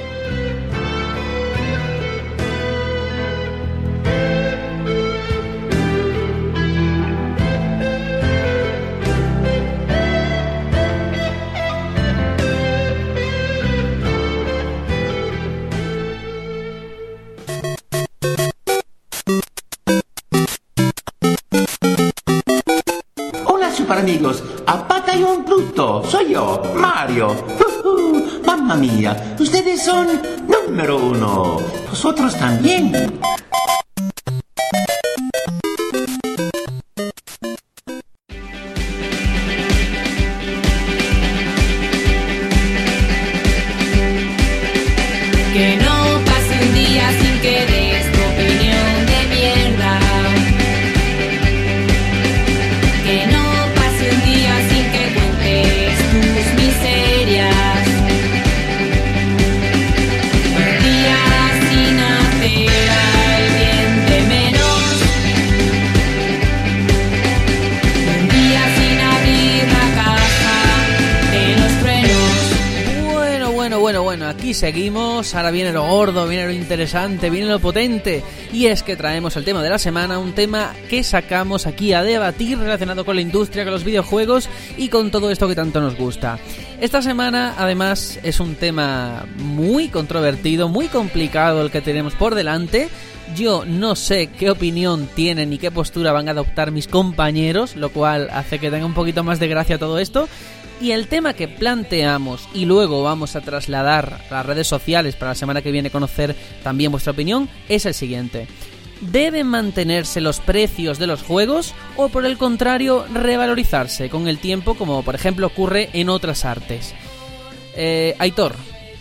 Interesante, viene lo potente. Y es que traemos el tema de la semana, un tema que sacamos aquí a debatir relacionado con la industria, con los videojuegos y con todo esto que tanto nos gusta. Esta semana, además, es un tema muy controvertido, muy complicado el que tenemos por delante. Yo no sé qué opinión tienen ni qué postura van a adoptar mis compañeros, lo cual hace que tenga un poquito más de gracia todo esto. Y el tema que planteamos y luego vamos a trasladar a las redes sociales para la semana que viene conocer también vuestra opinión es el siguiente. ¿Deben mantenerse los precios de los juegos o por el contrario revalorizarse con el tiempo como por ejemplo ocurre en otras artes? Eh, Aitor,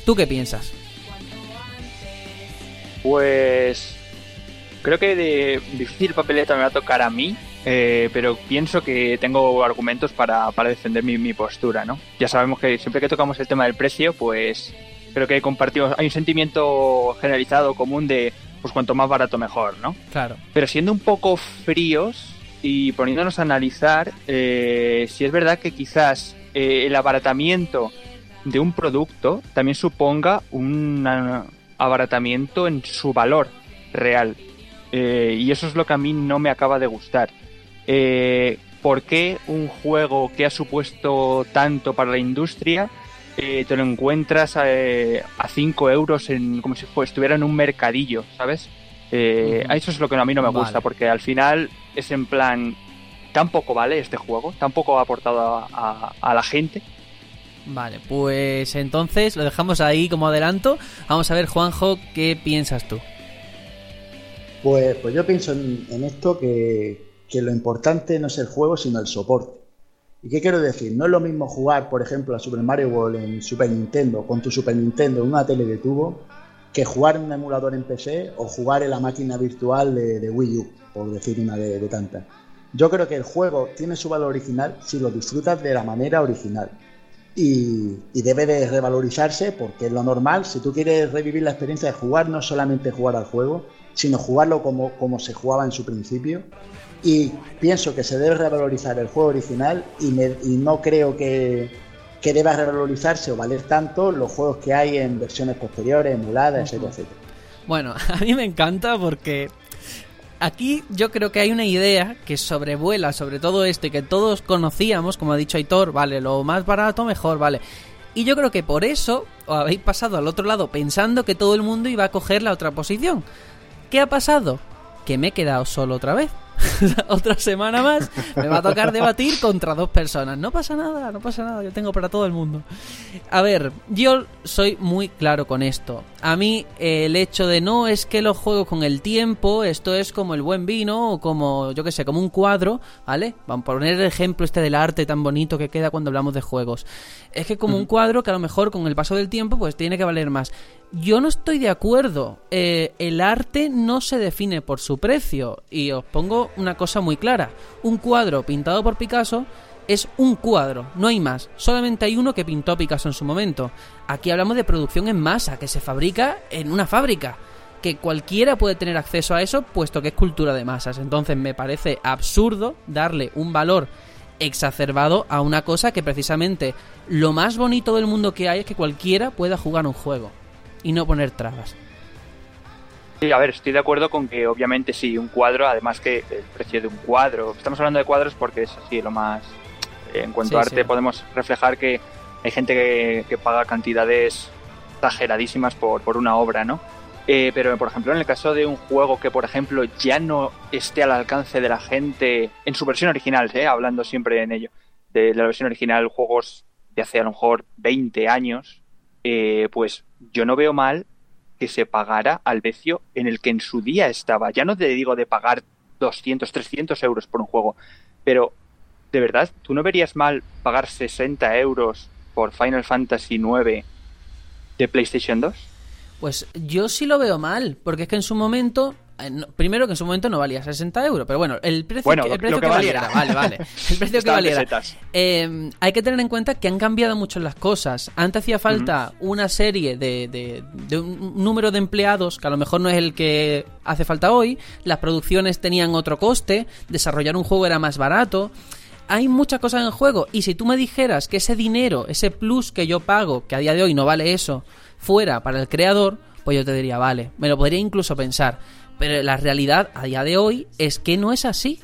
¿tú qué piensas? Pues creo que de difícil papeleta me va a tocar a mí, eh, pero pienso que tengo argumentos para, para defender mi, mi postura, ¿no? Ya sabemos que siempre que tocamos el tema del precio, pues creo que compartimos, hay un sentimiento generalizado común de, pues cuanto más barato mejor, ¿no? Claro. Pero siendo un poco fríos y poniéndonos a analizar, eh, si es verdad que quizás eh, el abaratamiento de un producto también suponga un abaratamiento en su valor real. Eh, y eso es lo que a mí no me acaba de gustar. Eh, ¿Por qué un juego que ha supuesto tanto para la industria eh, te lo encuentras eh, a 5 euros en, como si fue- estuviera en un mercadillo, ¿sabes? Eh. Eso es lo que a mí no me gusta, porque al final es en plan, tampoco vale este juego, tampoco ha aportado a, a- a la gente. Vale, pues entonces lo dejamos ahí como adelanto. Vamos a ver, Juanjo, ¿qué piensas tú? Pues, pues yo pienso en, en esto que, que lo importante no es el juego, sino el soporte. ¿Y qué quiero decir? No es lo mismo jugar, por ejemplo, a Super Mario World en Super Nintendo, con tu Super Nintendo en una tele de tubo, que jugar en un emulador en PC o jugar en la máquina virtual de, Wii U, por decir una de, de tantas. Yo creo que el juego tiene su valor original si lo disfrutas de la manera original. Y, y debe de revalorizarse porque es lo normal. Si tú quieres revivir la experiencia de jugar, no solamente jugar al juego, sino jugarlo como, como se jugaba en su principio. Y pienso que se debe revalorizar el juego original y, me- y no creo que, que deba revalorizarse o valer tanto los juegos que hay en versiones posteriores, emuladas, etcétera, etcétera. Bueno, *laughs* a mí me encanta porque aquí yo creo que hay una idea que sobrevuela sobre todo esto y que todos conocíamos, como ha dicho Aitor, vale, lo más barato mejor, vale. Y yo creo que por eso os habéis pasado al otro lado pensando que todo el mundo iba a coger la otra posición. ¿Qué ha pasado? Que me he quedado solo otra vez. *laughs* otra semana más me va a tocar debatir contra dos personas. No pasa nada, no pasa nada, yo tengo para todo el mundo. A ver, yo soy muy claro con esto. A mí eh, el hecho de no es que lo juego con el tiempo, esto es como el buen vino o como, yo qué sé, como un cuadro, ¿vale? Vamos a poner el ejemplo este del arte tan bonito que queda cuando hablamos de juegos. Es que como un cuadro que a lo mejor con el paso del tiempo pues tiene que valer más. Yo no estoy de acuerdo. Eh, el arte no se define por su precio. Y os pongo una cosa muy clara. Un cuadro pintado por Picasso es un cuadro, no hay más. Solamente hay uno que pintó Picasso en su momento. Aquí hablamos de producción en masa, que se fabrica en una fábrica. Que cualquiera puede tener acceso a eso, puesto que es cultura de masas. Entonces me parece absurdo darle un valor exacerbado a una cosa que precisamente lo más bonito del mundo que hay es que cualquiera pueda jugar un juego y no poner trabas. Sí, a ver, estoy de acuerdo con que obviamente sí, un cuadro, además que el precio de un cuadro, estamos hablando de cuadros porque es así lo más... En cuanto a arte sí. podemos reflejar que hay gente que, que paga cantidades exageradísimas por, por una obra, ¿no? Eh, pero, por ejemplo, en el caso de un juego que, por ejemplo, ya no esté al alcance de la gente en su versión original, ¿eh? hablando siempre en ello, de la versión original, juegos de hace a lo mejor 20 años, eh, pues yo no veo mal que se pagara al precio en el que en su día estaba. Ya no te digo de pagar 200, 300 euros por un juego, pero de verdad, ¿tú no verías mal pagar 60 euros por Final Fantasy IX de PlayStation 2? Pues yo sí lo veo mal, porque es que en su momento, primero que en su momento no valía 60 euros, pero bueno, el precio, Bueno, que, el precio que que valiera. valiera, vale, vale, *laughs* el precio que valiera. Eh, hay que tener en cuenta que han cambiado mucho las cosas. Antes hacía falta una serie de, de- de un número de empleados que a lo mejor no es el que hace falta hoy. Las producciones tenían otro coste. Desarrollar un juego era más barato. Hay muchas cosas en juego. Y si tú me dijeras que ese dinero, ese plus que yo pago, que a día de hoy no vale eso, fuera para el creador, pues yo te diría, vale, me lo podría incluso pensar. Pero la realidad a día de hoy es que no es así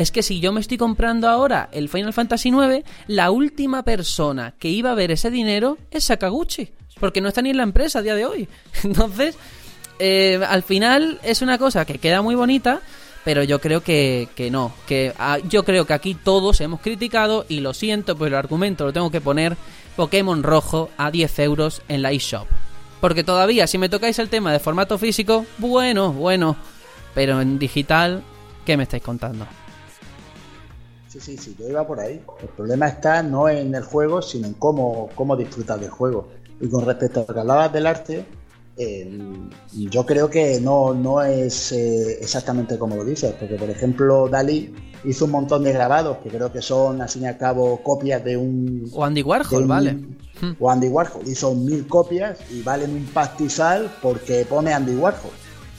es que si yo me estoy comprando ahora el Final Fantasy IX, la última persona que iba a ver ese dinero es Sakaguchi, porque no está ni en la empresa a día de hoy. *laughs* Entonces, eh, al final es una cosa que queda muy bonita, pero yo creo que, no, que ah, yo creo que aquí todos hemos criticado y lo siento, pero el argumento lo tengo que poner Pokémon rojo a 10 euros en la eShop. Porque todavía, si me tocáis el tema de formato físico, bueno, bueno, pero en digital, ¿qué me estáis contando? Sí, sí, sí, yo iba por ahí. El problema está no en el juego, sino en cómo, cómo disfrutar del juego. Y con respecto a lo que hablabas del arte, eh, yo creo que no, no es eh, exactamente como lo dices, porque por ejemplo Dalí hizo un montón de grabados que creo que son, al fin y al cabo, copias de un... O Andy de Warhol, un- vale. Hmm. O Andy Warhol, hizo mil copias y valen un pastizal porque pone Andy Warhol.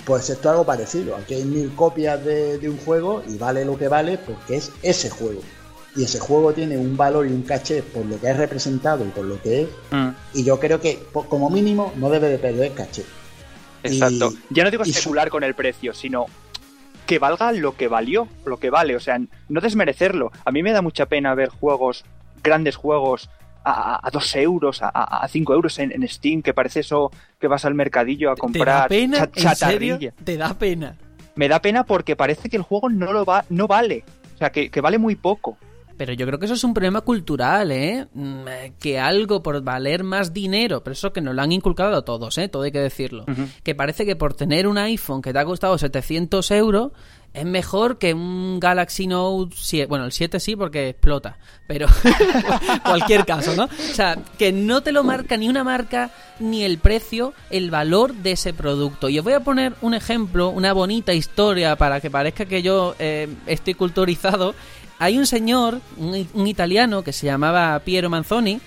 Pues esto es algo parecido. Aquí hay mil copias de, de un juego y vale lo que vale porque es ese juego. Y ese juego tiene un valor y un caché por lo que es representado y por lo que es. Mm, Y yo creo que, como mínimo, no debe de perder caché. exacto. Y- ya no digo y especular con el precio, sino que valga lo que valió, lo que vale. O sea, no desmerecerlo. A mí me da mucha pena ver juegos, grandes juegos, a, a 2 euros, a, a 5 euros en, en Steam, que parece eso que vas al mercadillo a comprar cha- chatarrilla. ¿Te da pena? Me da pena porque parece que el juego no lo va, no vale. O sea, que, que vale muy poco. Pero yo creo que eso es un problema cultural, ¿eh? Mm, eh, Que algo por valer más dinero, pero eso que nos lo han inculcado a todos, ¿eh? Todo hay que decirlo. Que parece que por tener un iPhone que te ha costado 700 euros es mejor que un Galaxy Note 7. Bueno, el 7 sí porque explota, pero *laughs* cualquier caso, ¿no? O sea, que no te lo marca ni una marca ni el precio, el valor de ese producto. Y os voy a poner un ejemplo, una bonita historia para que parezca que yo eh, estoy culturizado. Hay un señor, un, un italiano que se llamaba Piero Manzoni,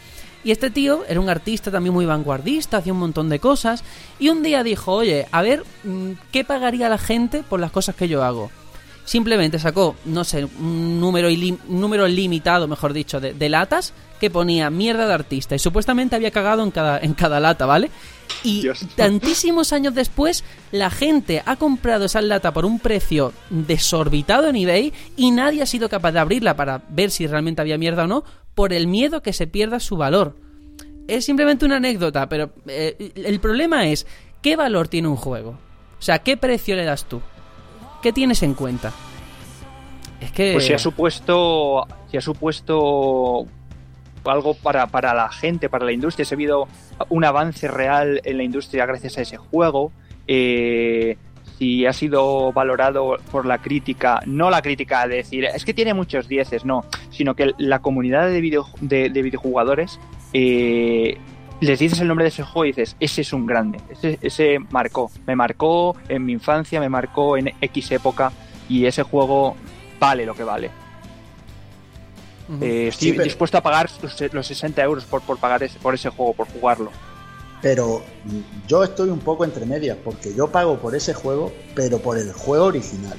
y este tío era un artista también muy vanguardista, hacía un montón de cosas, y un día dijo, oye, a ver, mm, ¿qué pagaría la gente por las cosas que yo hago? Simplemente sacó, no sé, un número, ilim- un número limitado, mejor dicho, de, de latas que ponía mierda de artista. Y supuestamente había cagado en cada, en cada lata, ¿vale? Y Dios. tantísimos años después, la gente ha comprado esa lata por un precio desorbitado en eBay y nadie ha sido capaz de abrirla para ver si realmente había mierda o no, por el miedo que se pierda su valor. Es simplemente una anécdota, pero eh, el problema es, ¿qué valor tiene un juego? O sea, ¿qué precio le das tú? ¿Qué tienes en cuenta? Es que... Pues si ha supuesto, si ha supuesto algo para, para la gente, para la industria, si ha habido un avance real en la industria gracias a ese juego, eh, si ha sido valorado por la crítica, no la crítica de decir, es que tiene muchos dieces, no, sino que la comunidad de, video, de, de videojugadores eh, les dices el nombre de ese juego y dices, ese es un grande, ese, ese marcó, me marcó en mi infancia, me marcó en X época y ese juego vale lo que vale. Eh, estoy Sí, pero- dispuesto a pagar los, los 60 euros por, por pagar ese, por ese juego, por jugarlo. Pero yo estoy un poco entre medias, porque yo pago por ese juego, pero por el juego original.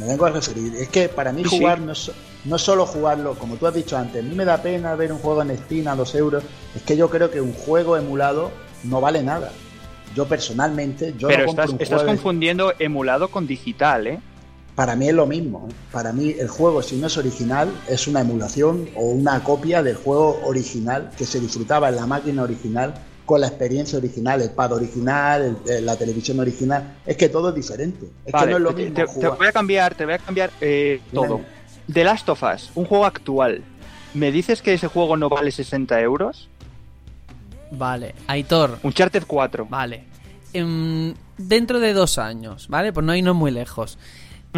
Me vengo a referir. Es que para mí Sí, jugar sí. no es, no solo jugarlo, como tú has dicho antes, a mí me da pena ver un juego en Steam a 2 euros. Es que yo creo que un juego emulado no vale nada. Yo personalmente, yo Pero no compro estás, un estás juego- confundiendo emulado con digital, ¿eh? Para mí es lo mismo. ¿eh? Para mí el juego, si no es original, es una emulación o una copia del juego original que se disfrutaba en la máquina original, con la experiencia original, el pad original, el- la televisión original. Es que todo es diferente. Es Vale, que no es lo mismo te- voy a cambiar, te voy a cambiar eh, todo. The Last of Us, un juego actual. ¿Me dices que ese juego no vale 60 euros? Vale, Aitor, Uncharted 4. vale. Em, dentro de dos años, ¿vale? Pues no irnos muy lejos.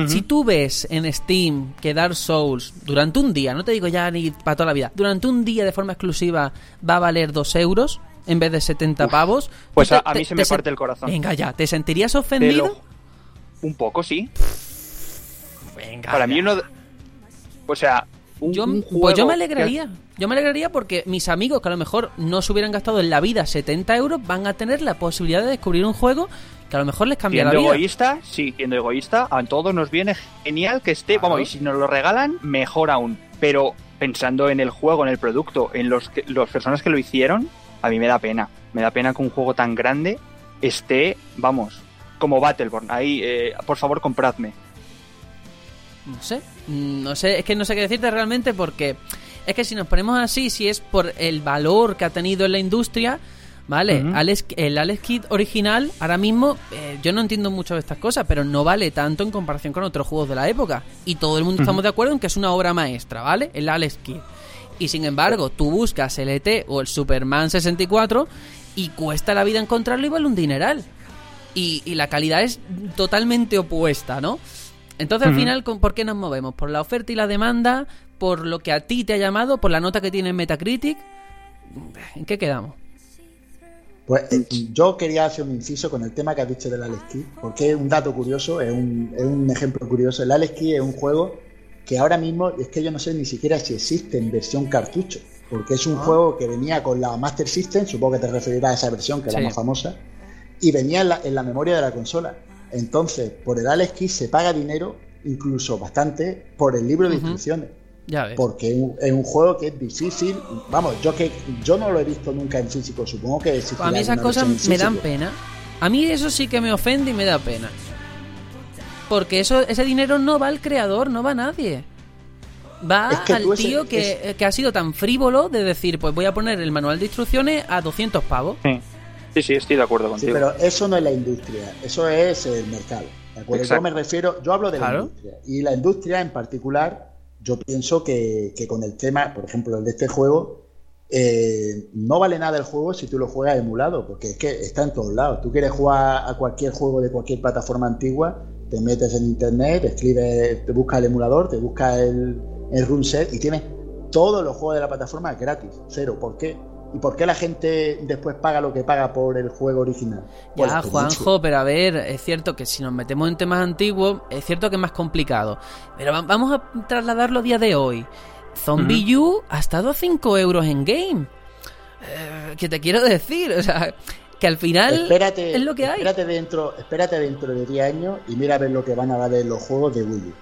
Si tú ves en Steam que Dark Souls durante un día, no te digo ya ni para toda la vida, durante un día de forma exclusiva va a valer 2 euros en vez de 70 pavos. pues a- a mí se me parte el corazón. Venga ya, ¿te sentirías ofendido? lo- Un poco, sí. Venga. Para mí uno... O sea, un, Yo, un pues juego yo me que- alegraría. Yo me alegraría porque mis amigos que a lo mejor no se hubieran gastado en la vida 70 euros van a tener la posibilidad de descubrir un juego que a lo mejor les cambia Siendo la vida. egoísta, sí, siendo egoísta, a todos nos viene genial que esté, Claro. vamos, y si nos lo regalan, mejor aún. Pero pensando en el juego, en el producto, en los que, las personas que lo hicieron, a mí me da pena. Me da pena que un juego tan grande esté, vamos, como Battleborn. Ahí, eh, por favor, compradme. No sé, no sé, es que no sé qué decirte realmente porque es que si nos ponemos así, si es por el valor que ha tenido en la industria, ¿vale? Alex- el Alex Kidd original, ahora mismo, eh, yo no entiendo mucho de estas cosas, pero no vale tanto en comparación con otros juegos de la época. Y todo el mundo estamos de acuerdo en que es una obra maestra, ¿vale? El Alex Kidd. Y sin embargo, tú buscas el ET o el Superman 64 y cuesta la vida encontrarlo y vale un dineral. Y, y la calidad es totalmente opuesta, ¿no? Entonces, al final, ¿con- ¿por qué nos movemos? ¿Por la oferta y la demanda? ¿Por lo que a ti te ha llamado? ¿Por la nota que tiene en Metacritic? ¿En qué quedamos? Pues eh, yo quería hacer un inciso con el tema que has dicho del Alex Key, porque es un dato curioso, es un, es un ejemplo curioso. El Alex Key es un juego que ahora mismo es que yo no sé ni siquiera si existe en versión cartucho, porque es un juego que venía con la Master System, supongo que te referirás a esa versión que es la más famosa, y venía en la, en la memoria de la consola. Entonces, por el Alex Key se paga dinero, incluso bastante, por el libro de instrucciones. Ya ves. Porque es un, es un juego que es difícil. Vamos, yo que yo no lo he visto nunca en físico, supongo que A mí esas cosas me dan pena. A mí eso sí que me ofende y me da pena. Porque eso, ese dinero no va al creador, no va a nadie. Va Es que al ese- tío que, que ha sido tan frívolo de decir, pues voy a poner el manual de instrucciones a 200 pavos. Sí, sí, sí, estoy de acuerdo Sí, contigo. pero eso no es la industria, eso es el mercado. ¿de acuerdo? Yo me refiero, yo hablo de la Claro. industria. Y la industria en particular, yo pienso que, que con el tema, por ejemplo, el de este juego, eh, no vale nada el juego si tú lo juegas emulado, porque es que está en todos lados. Tú quieres jugar a cualquier juego de cualquier plataforma antigua, te metes en internet, escribes, te buscas el emulador, te buscas el, el run set y tienes todos los juegos de la plataforma gratis, cero. ¿Por qué? ¿Y por qué la gente después paga lo que paga por el juego original? Ya. Juanjo, pero a ver, es cierto que si nos metemos en temas antiguos, es cierto que es más complicado. Pero va- vamos a trasladarlo a día de hoy. Zombie U ha estado a 5 euros en game. Eh, ¿Qué te quiero decir? O sea, que al final Espérate, es lo que hay. Espérate dentro, espérate dentro de 10 años y mira a ver lo que van a valer los juegos de Wii U.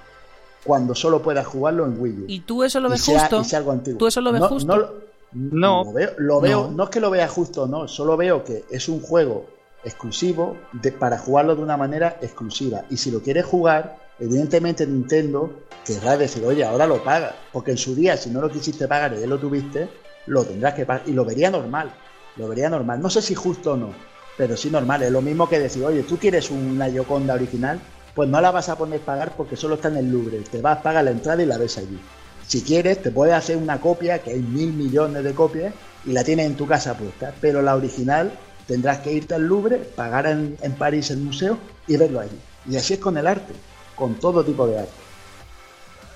Cuando solo puedas jugarlo en Wii U. ¿Y tú eso lo ves sea, justo? y sea algo antiguo. ¿Tú eso lo ves no, justo? No, No. Lo veo, lo veo- No. no. es que lo vea justo, no. Solo veo que es un juego exclusivo de- para jugarlo de una manera exclusiva. Y si lo quieres jugar, evidentemente Nintendo querrá decir, oye, ahora lo pagas. Porque en su día, si no lo quisiste pagar y ya lo tuviste, lo tendrás que pagar. Y lo vería normal. Lo vería normal. No sé si justo o no, pero sí normal. Es lo mismo que decir, oye, tú quieres una Yoconda original, pues no la vas a poner pagar porque solo está en el Louvre. Te vas, pagas la entrada y la ves allí. Si quieres, te puedes hacer una copia, que hay mil millones de copias, y la tienes en tu casa puesta. Pero la original tendrás que irte al Louvre, pagar en, en París el museo y verlo allí. Y así es con el arte, con todo tipo de arte.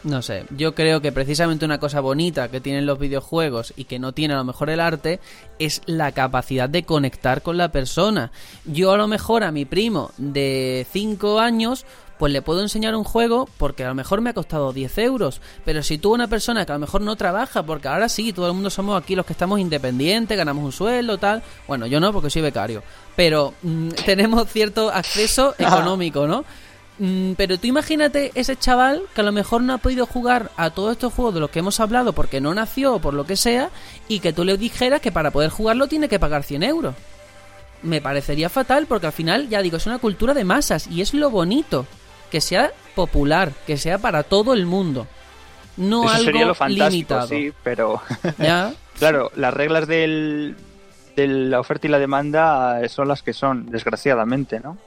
No sé, yo creo que precisamente una cosa bonita que tienen los videojuegos y que no tiene a lo mejor el arte es la capacidad de conectar con la persona. Yo a lo mejor a mi primo de 5 años, pues le puedo enseñar un juego porque a lo mejor me ha costado 10 euros. Pero si tú una persona que a lo mejor no trabaja, porque ahora sí, todo el mundo somos aquí los que estamos independientes, ganamos un sueldo, tal. Bueno, yo no, porque soy becario. Pero mm, *laughs* tenemos cierto acceso *laughs* económico, ¿no? Mm, pero tú imagínate ese chaval que a lo mejor no ha podido jugar a todos estos juegos de los que hemos hablado porque no nació o por lo que sea, y que tú le dijeras que para poder jugarlo tiene que pagar 100 euros. Me parecería fatal porque al final, ya digo, es una cultura de masas y es lo bonito que sea popular, que sea para todo el mundo. No Eso algo sería lo fantástico, limitado. sí, pero *laughs* ¿Ya? claro, las reglas del, de la oferta y la demanda son las que son, desgraciadamente, ¿no?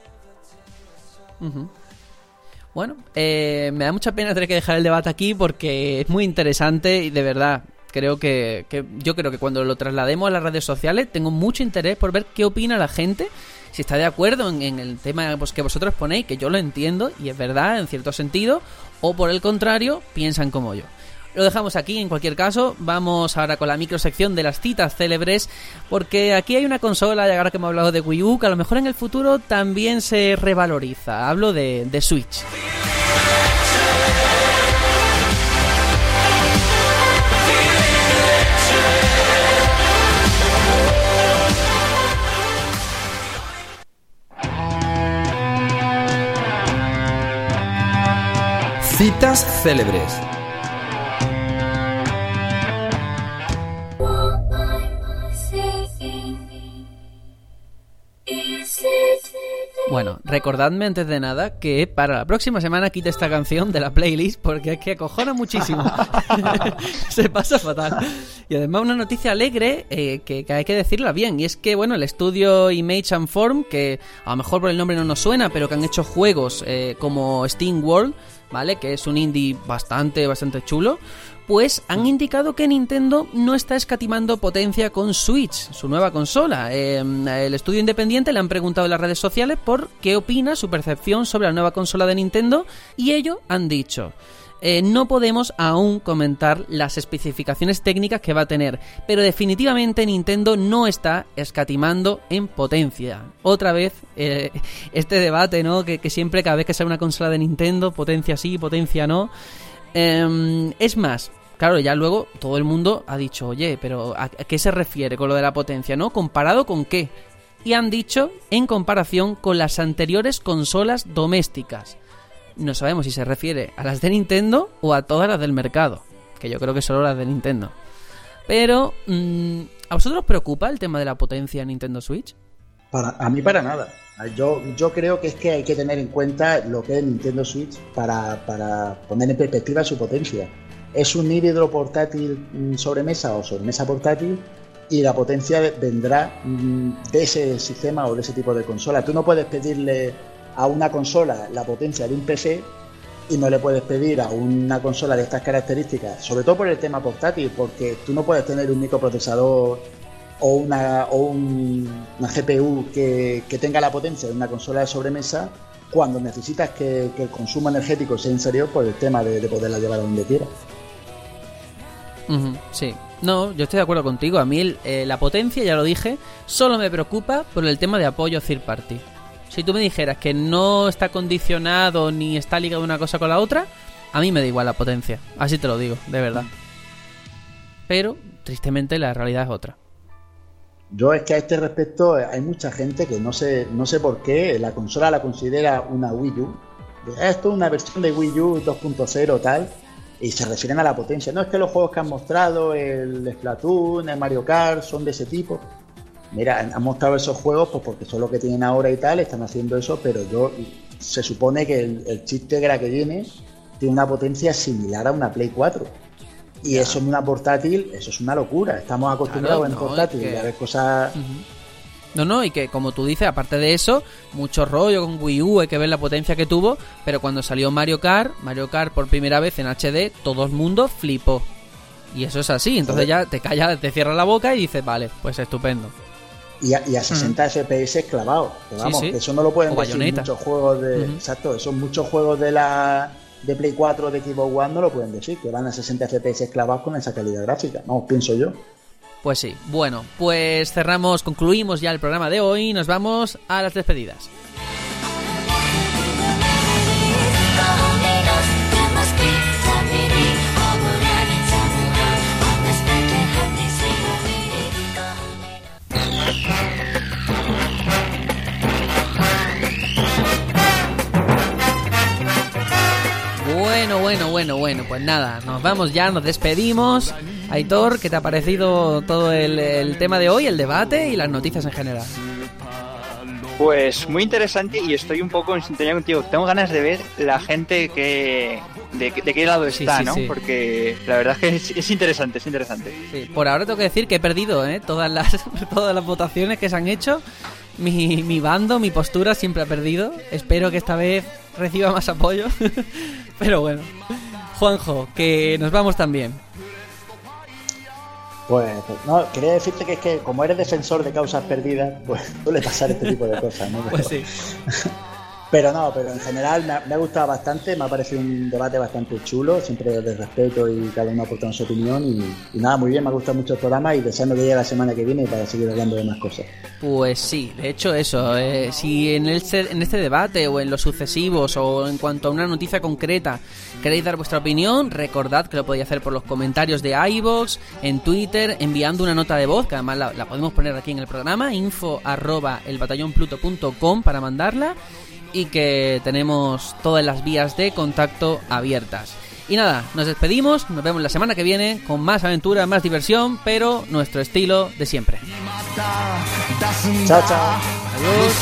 Bueno, eh, me da mucha pena tener que dejar el debate aquí porque es muy interesante y de verdad creo que, que- yo creo que cuando lo traslademos a las redes sociales tengo mucho interés por ver qué opina la gente, si está de acuerdo en, el tema pues, que vosotros ponéis, que yo lo entiendo y es verdad en cierto sentido, o por el contrario piensan como yo. Lo dejamos aquí, en cualquier caso, vamos ahora con la microsección de las citas célebres, porque aquí hay una consola, y ahora que hemos hablado de Wii U, que a lo mejor en el futuro también se revaloriza. Hablo de, de Switch. Citas célebres. Bueno, recordadme antes de nada que para la próxima semana quite esta canción de la playlist porque es que acojona muchísimo. *laughs* Se pasa fatal. Y además una noticia alegre eh, que, que hay que decirla bien. Y es que, bueno, el estudio Image and Form, que a lo mejor por el nombre no nos suena, pero que han hecho juegos eh, como Steam World, ¿vale? Que es un indie bastante, bastante chulo. Pues han indicado que Nintendo no está escatimando potencia con Switch, su nueva consola. Eh, el estudio independiente le han preguntado en las redes sociales por qué opina su percepción sobre la nueva consola de Nintendo y ellos han dicho. Eh, no podemos aún comentar las especificaciones técnicas que va a tener, pero definitivamente Nintendo no está escatimando en potencia. Otra vez, eh, este debate, ¿no? Que, siempre, cada vez que sale una consola de Nintendo, potencia sí, potencia no. Em, es más, claro, ya luego todo el mundo ha dicho, oye, pero ¿a, a qué se refiere con lo de la potencia, no? ¿Comparado con qué? Y han dicho en comparación con las anteriores consolas domésticas. No sabemos si se refiere a las de Nintendo o a todas las del mercado, que yo creo que solo las de Nintendo. Pero, mm, ¿a vosotros os preocupa el tema de la potencia en Nintendo Switch? Para, a mí para nada. Yo, yo creo que es que hay que tener en cuenta lo que es Nintendo Switch para, para poner en perspectiva su potencia. Es un híbrido portátil mm, sobremesa o sobremesa portátil y la potencia vendrá mm, de ese sistema o de ese tipo de consola. Tú no puedes pedirle a una consola la potencia de un PC y no le puedes pedir a una consola de estas características, sobre todo por el tema portátil, porque tú no puedes tener un microprocesador o una, o un- una GPU que, que tenga la potencia de una consola de sobremesa cuando necesitas que, que el consumo energético sea inferior por el tema de, de poderla llevar a donde quieras. Sí. No, yo estoy de acuerdo contigo. A mí eh, la potencia, ya lo dije, solo me preocupa por el tema de apoyo third party. Si tú me dijeras que no está condicionado ni está ligado una cosa con la otra, a mí me da igual la potencia. Así te lo digo, de verdad. Pero, tristemente, la realidad es otra. Yo es que a este respecto eh, hay mucha gente que no sé, no sé por qué la consola la considera una Wii U. De, "Ah, Esto es una versión de Wii U 2.0 tal. Y se refieren a la potencia. No es que los juegos que han mostrado, el Splatoon, el Mario Kart, son de ese tipo. Mira, han mostrado esos juegos pues porque son los que tienen ahora y tal, están haciendo eso, pero yo se supone que el, el chip Tegra que viene tiene una potencia similar a una Play 4. Y eso en una portátil, eso es una locura. Estamos acostumbrados Claro, en no, portátil es que- a ver cosas. No, no, y que como tú dices, aparte de eso, mucho rollo con Wii U, hay que ver la potencia que tuvo, pero cuando salió Mario Kart, Mario Kart por primera vez en HD, todo el mundo flipó. Y eso es así, entonces ya te callas, te cierras la boca y dices, vale, pues estupendo. Y a, y a 60 FPS clavados. Que vamos, sí. que eso no lo pueden O decir muchos juegos de. Exacto, esos muchos juegos de la de Play 4 de Xbox One no lo pueden decir, que van a 60 FPS clavados con esa calidad gráfica. Vamos, pienso yo. Pues sí, bueno, pues cerramos, concluimos ya el programa de hoy y nos vamos a las despedidas. Bueno, bueno, bueno. Pues nada, nos vamos ya, nos despedimos. Aitor, ¿qué te ha parecido todo el, el tema de hoy, el debate y las noticias en general? Pues muy interesante y estoy un poco en sintonía contigo. Tengo ganas de ver la gente que de, de qué lado Sí, está, sí, ¿no? sí. Porque la verdad es que es, es interesante, es interesante. Sí, por ahora tengo que decir que he perdido ¿eh? todas, las, *laughs* todas las votaciones que se han hecho. Mi, mi bando, mi postura siempre ha perdido. Espero que esta vez reciba más apoyo. *laughs* Pero bueno. Juanjo, que nos vamos también. Pues, pues, no, quería decirte que es que como eres defensor de causas perdidas, pues suele pasar este tipo de cosas, ¿no? Pues sí. *laughs* Pero no, pero en general me ha, gustado bastante, me ha parecido un debate bastante chulo, siempre desde respeto y cada uno aportando su opinión y, nada, muy bien, me ha gustado mucho el programa y deseando que llegue la semana que viene para seguir hablando de más cosas. Pues sí, de hecho eso, eh, si en este, en este debate o en los sucesivos o en cuanto a una noticia concreta queréis dar vuestra opinión, recordad que lo podéis hacer por los comentarios de iVoox, en Twitter, enviando una nota de voz, que además la, la podemos poner aquí en el programa, info arroba elbatallonpluto.com para mandarla y que tenemos todas las vías de contacto abiertas. Y nada, nos despedimos, nos vemos la semana que viene con más aventura, más diversión, pero nuestro estilo de siempre. Chao, chao. Adiós.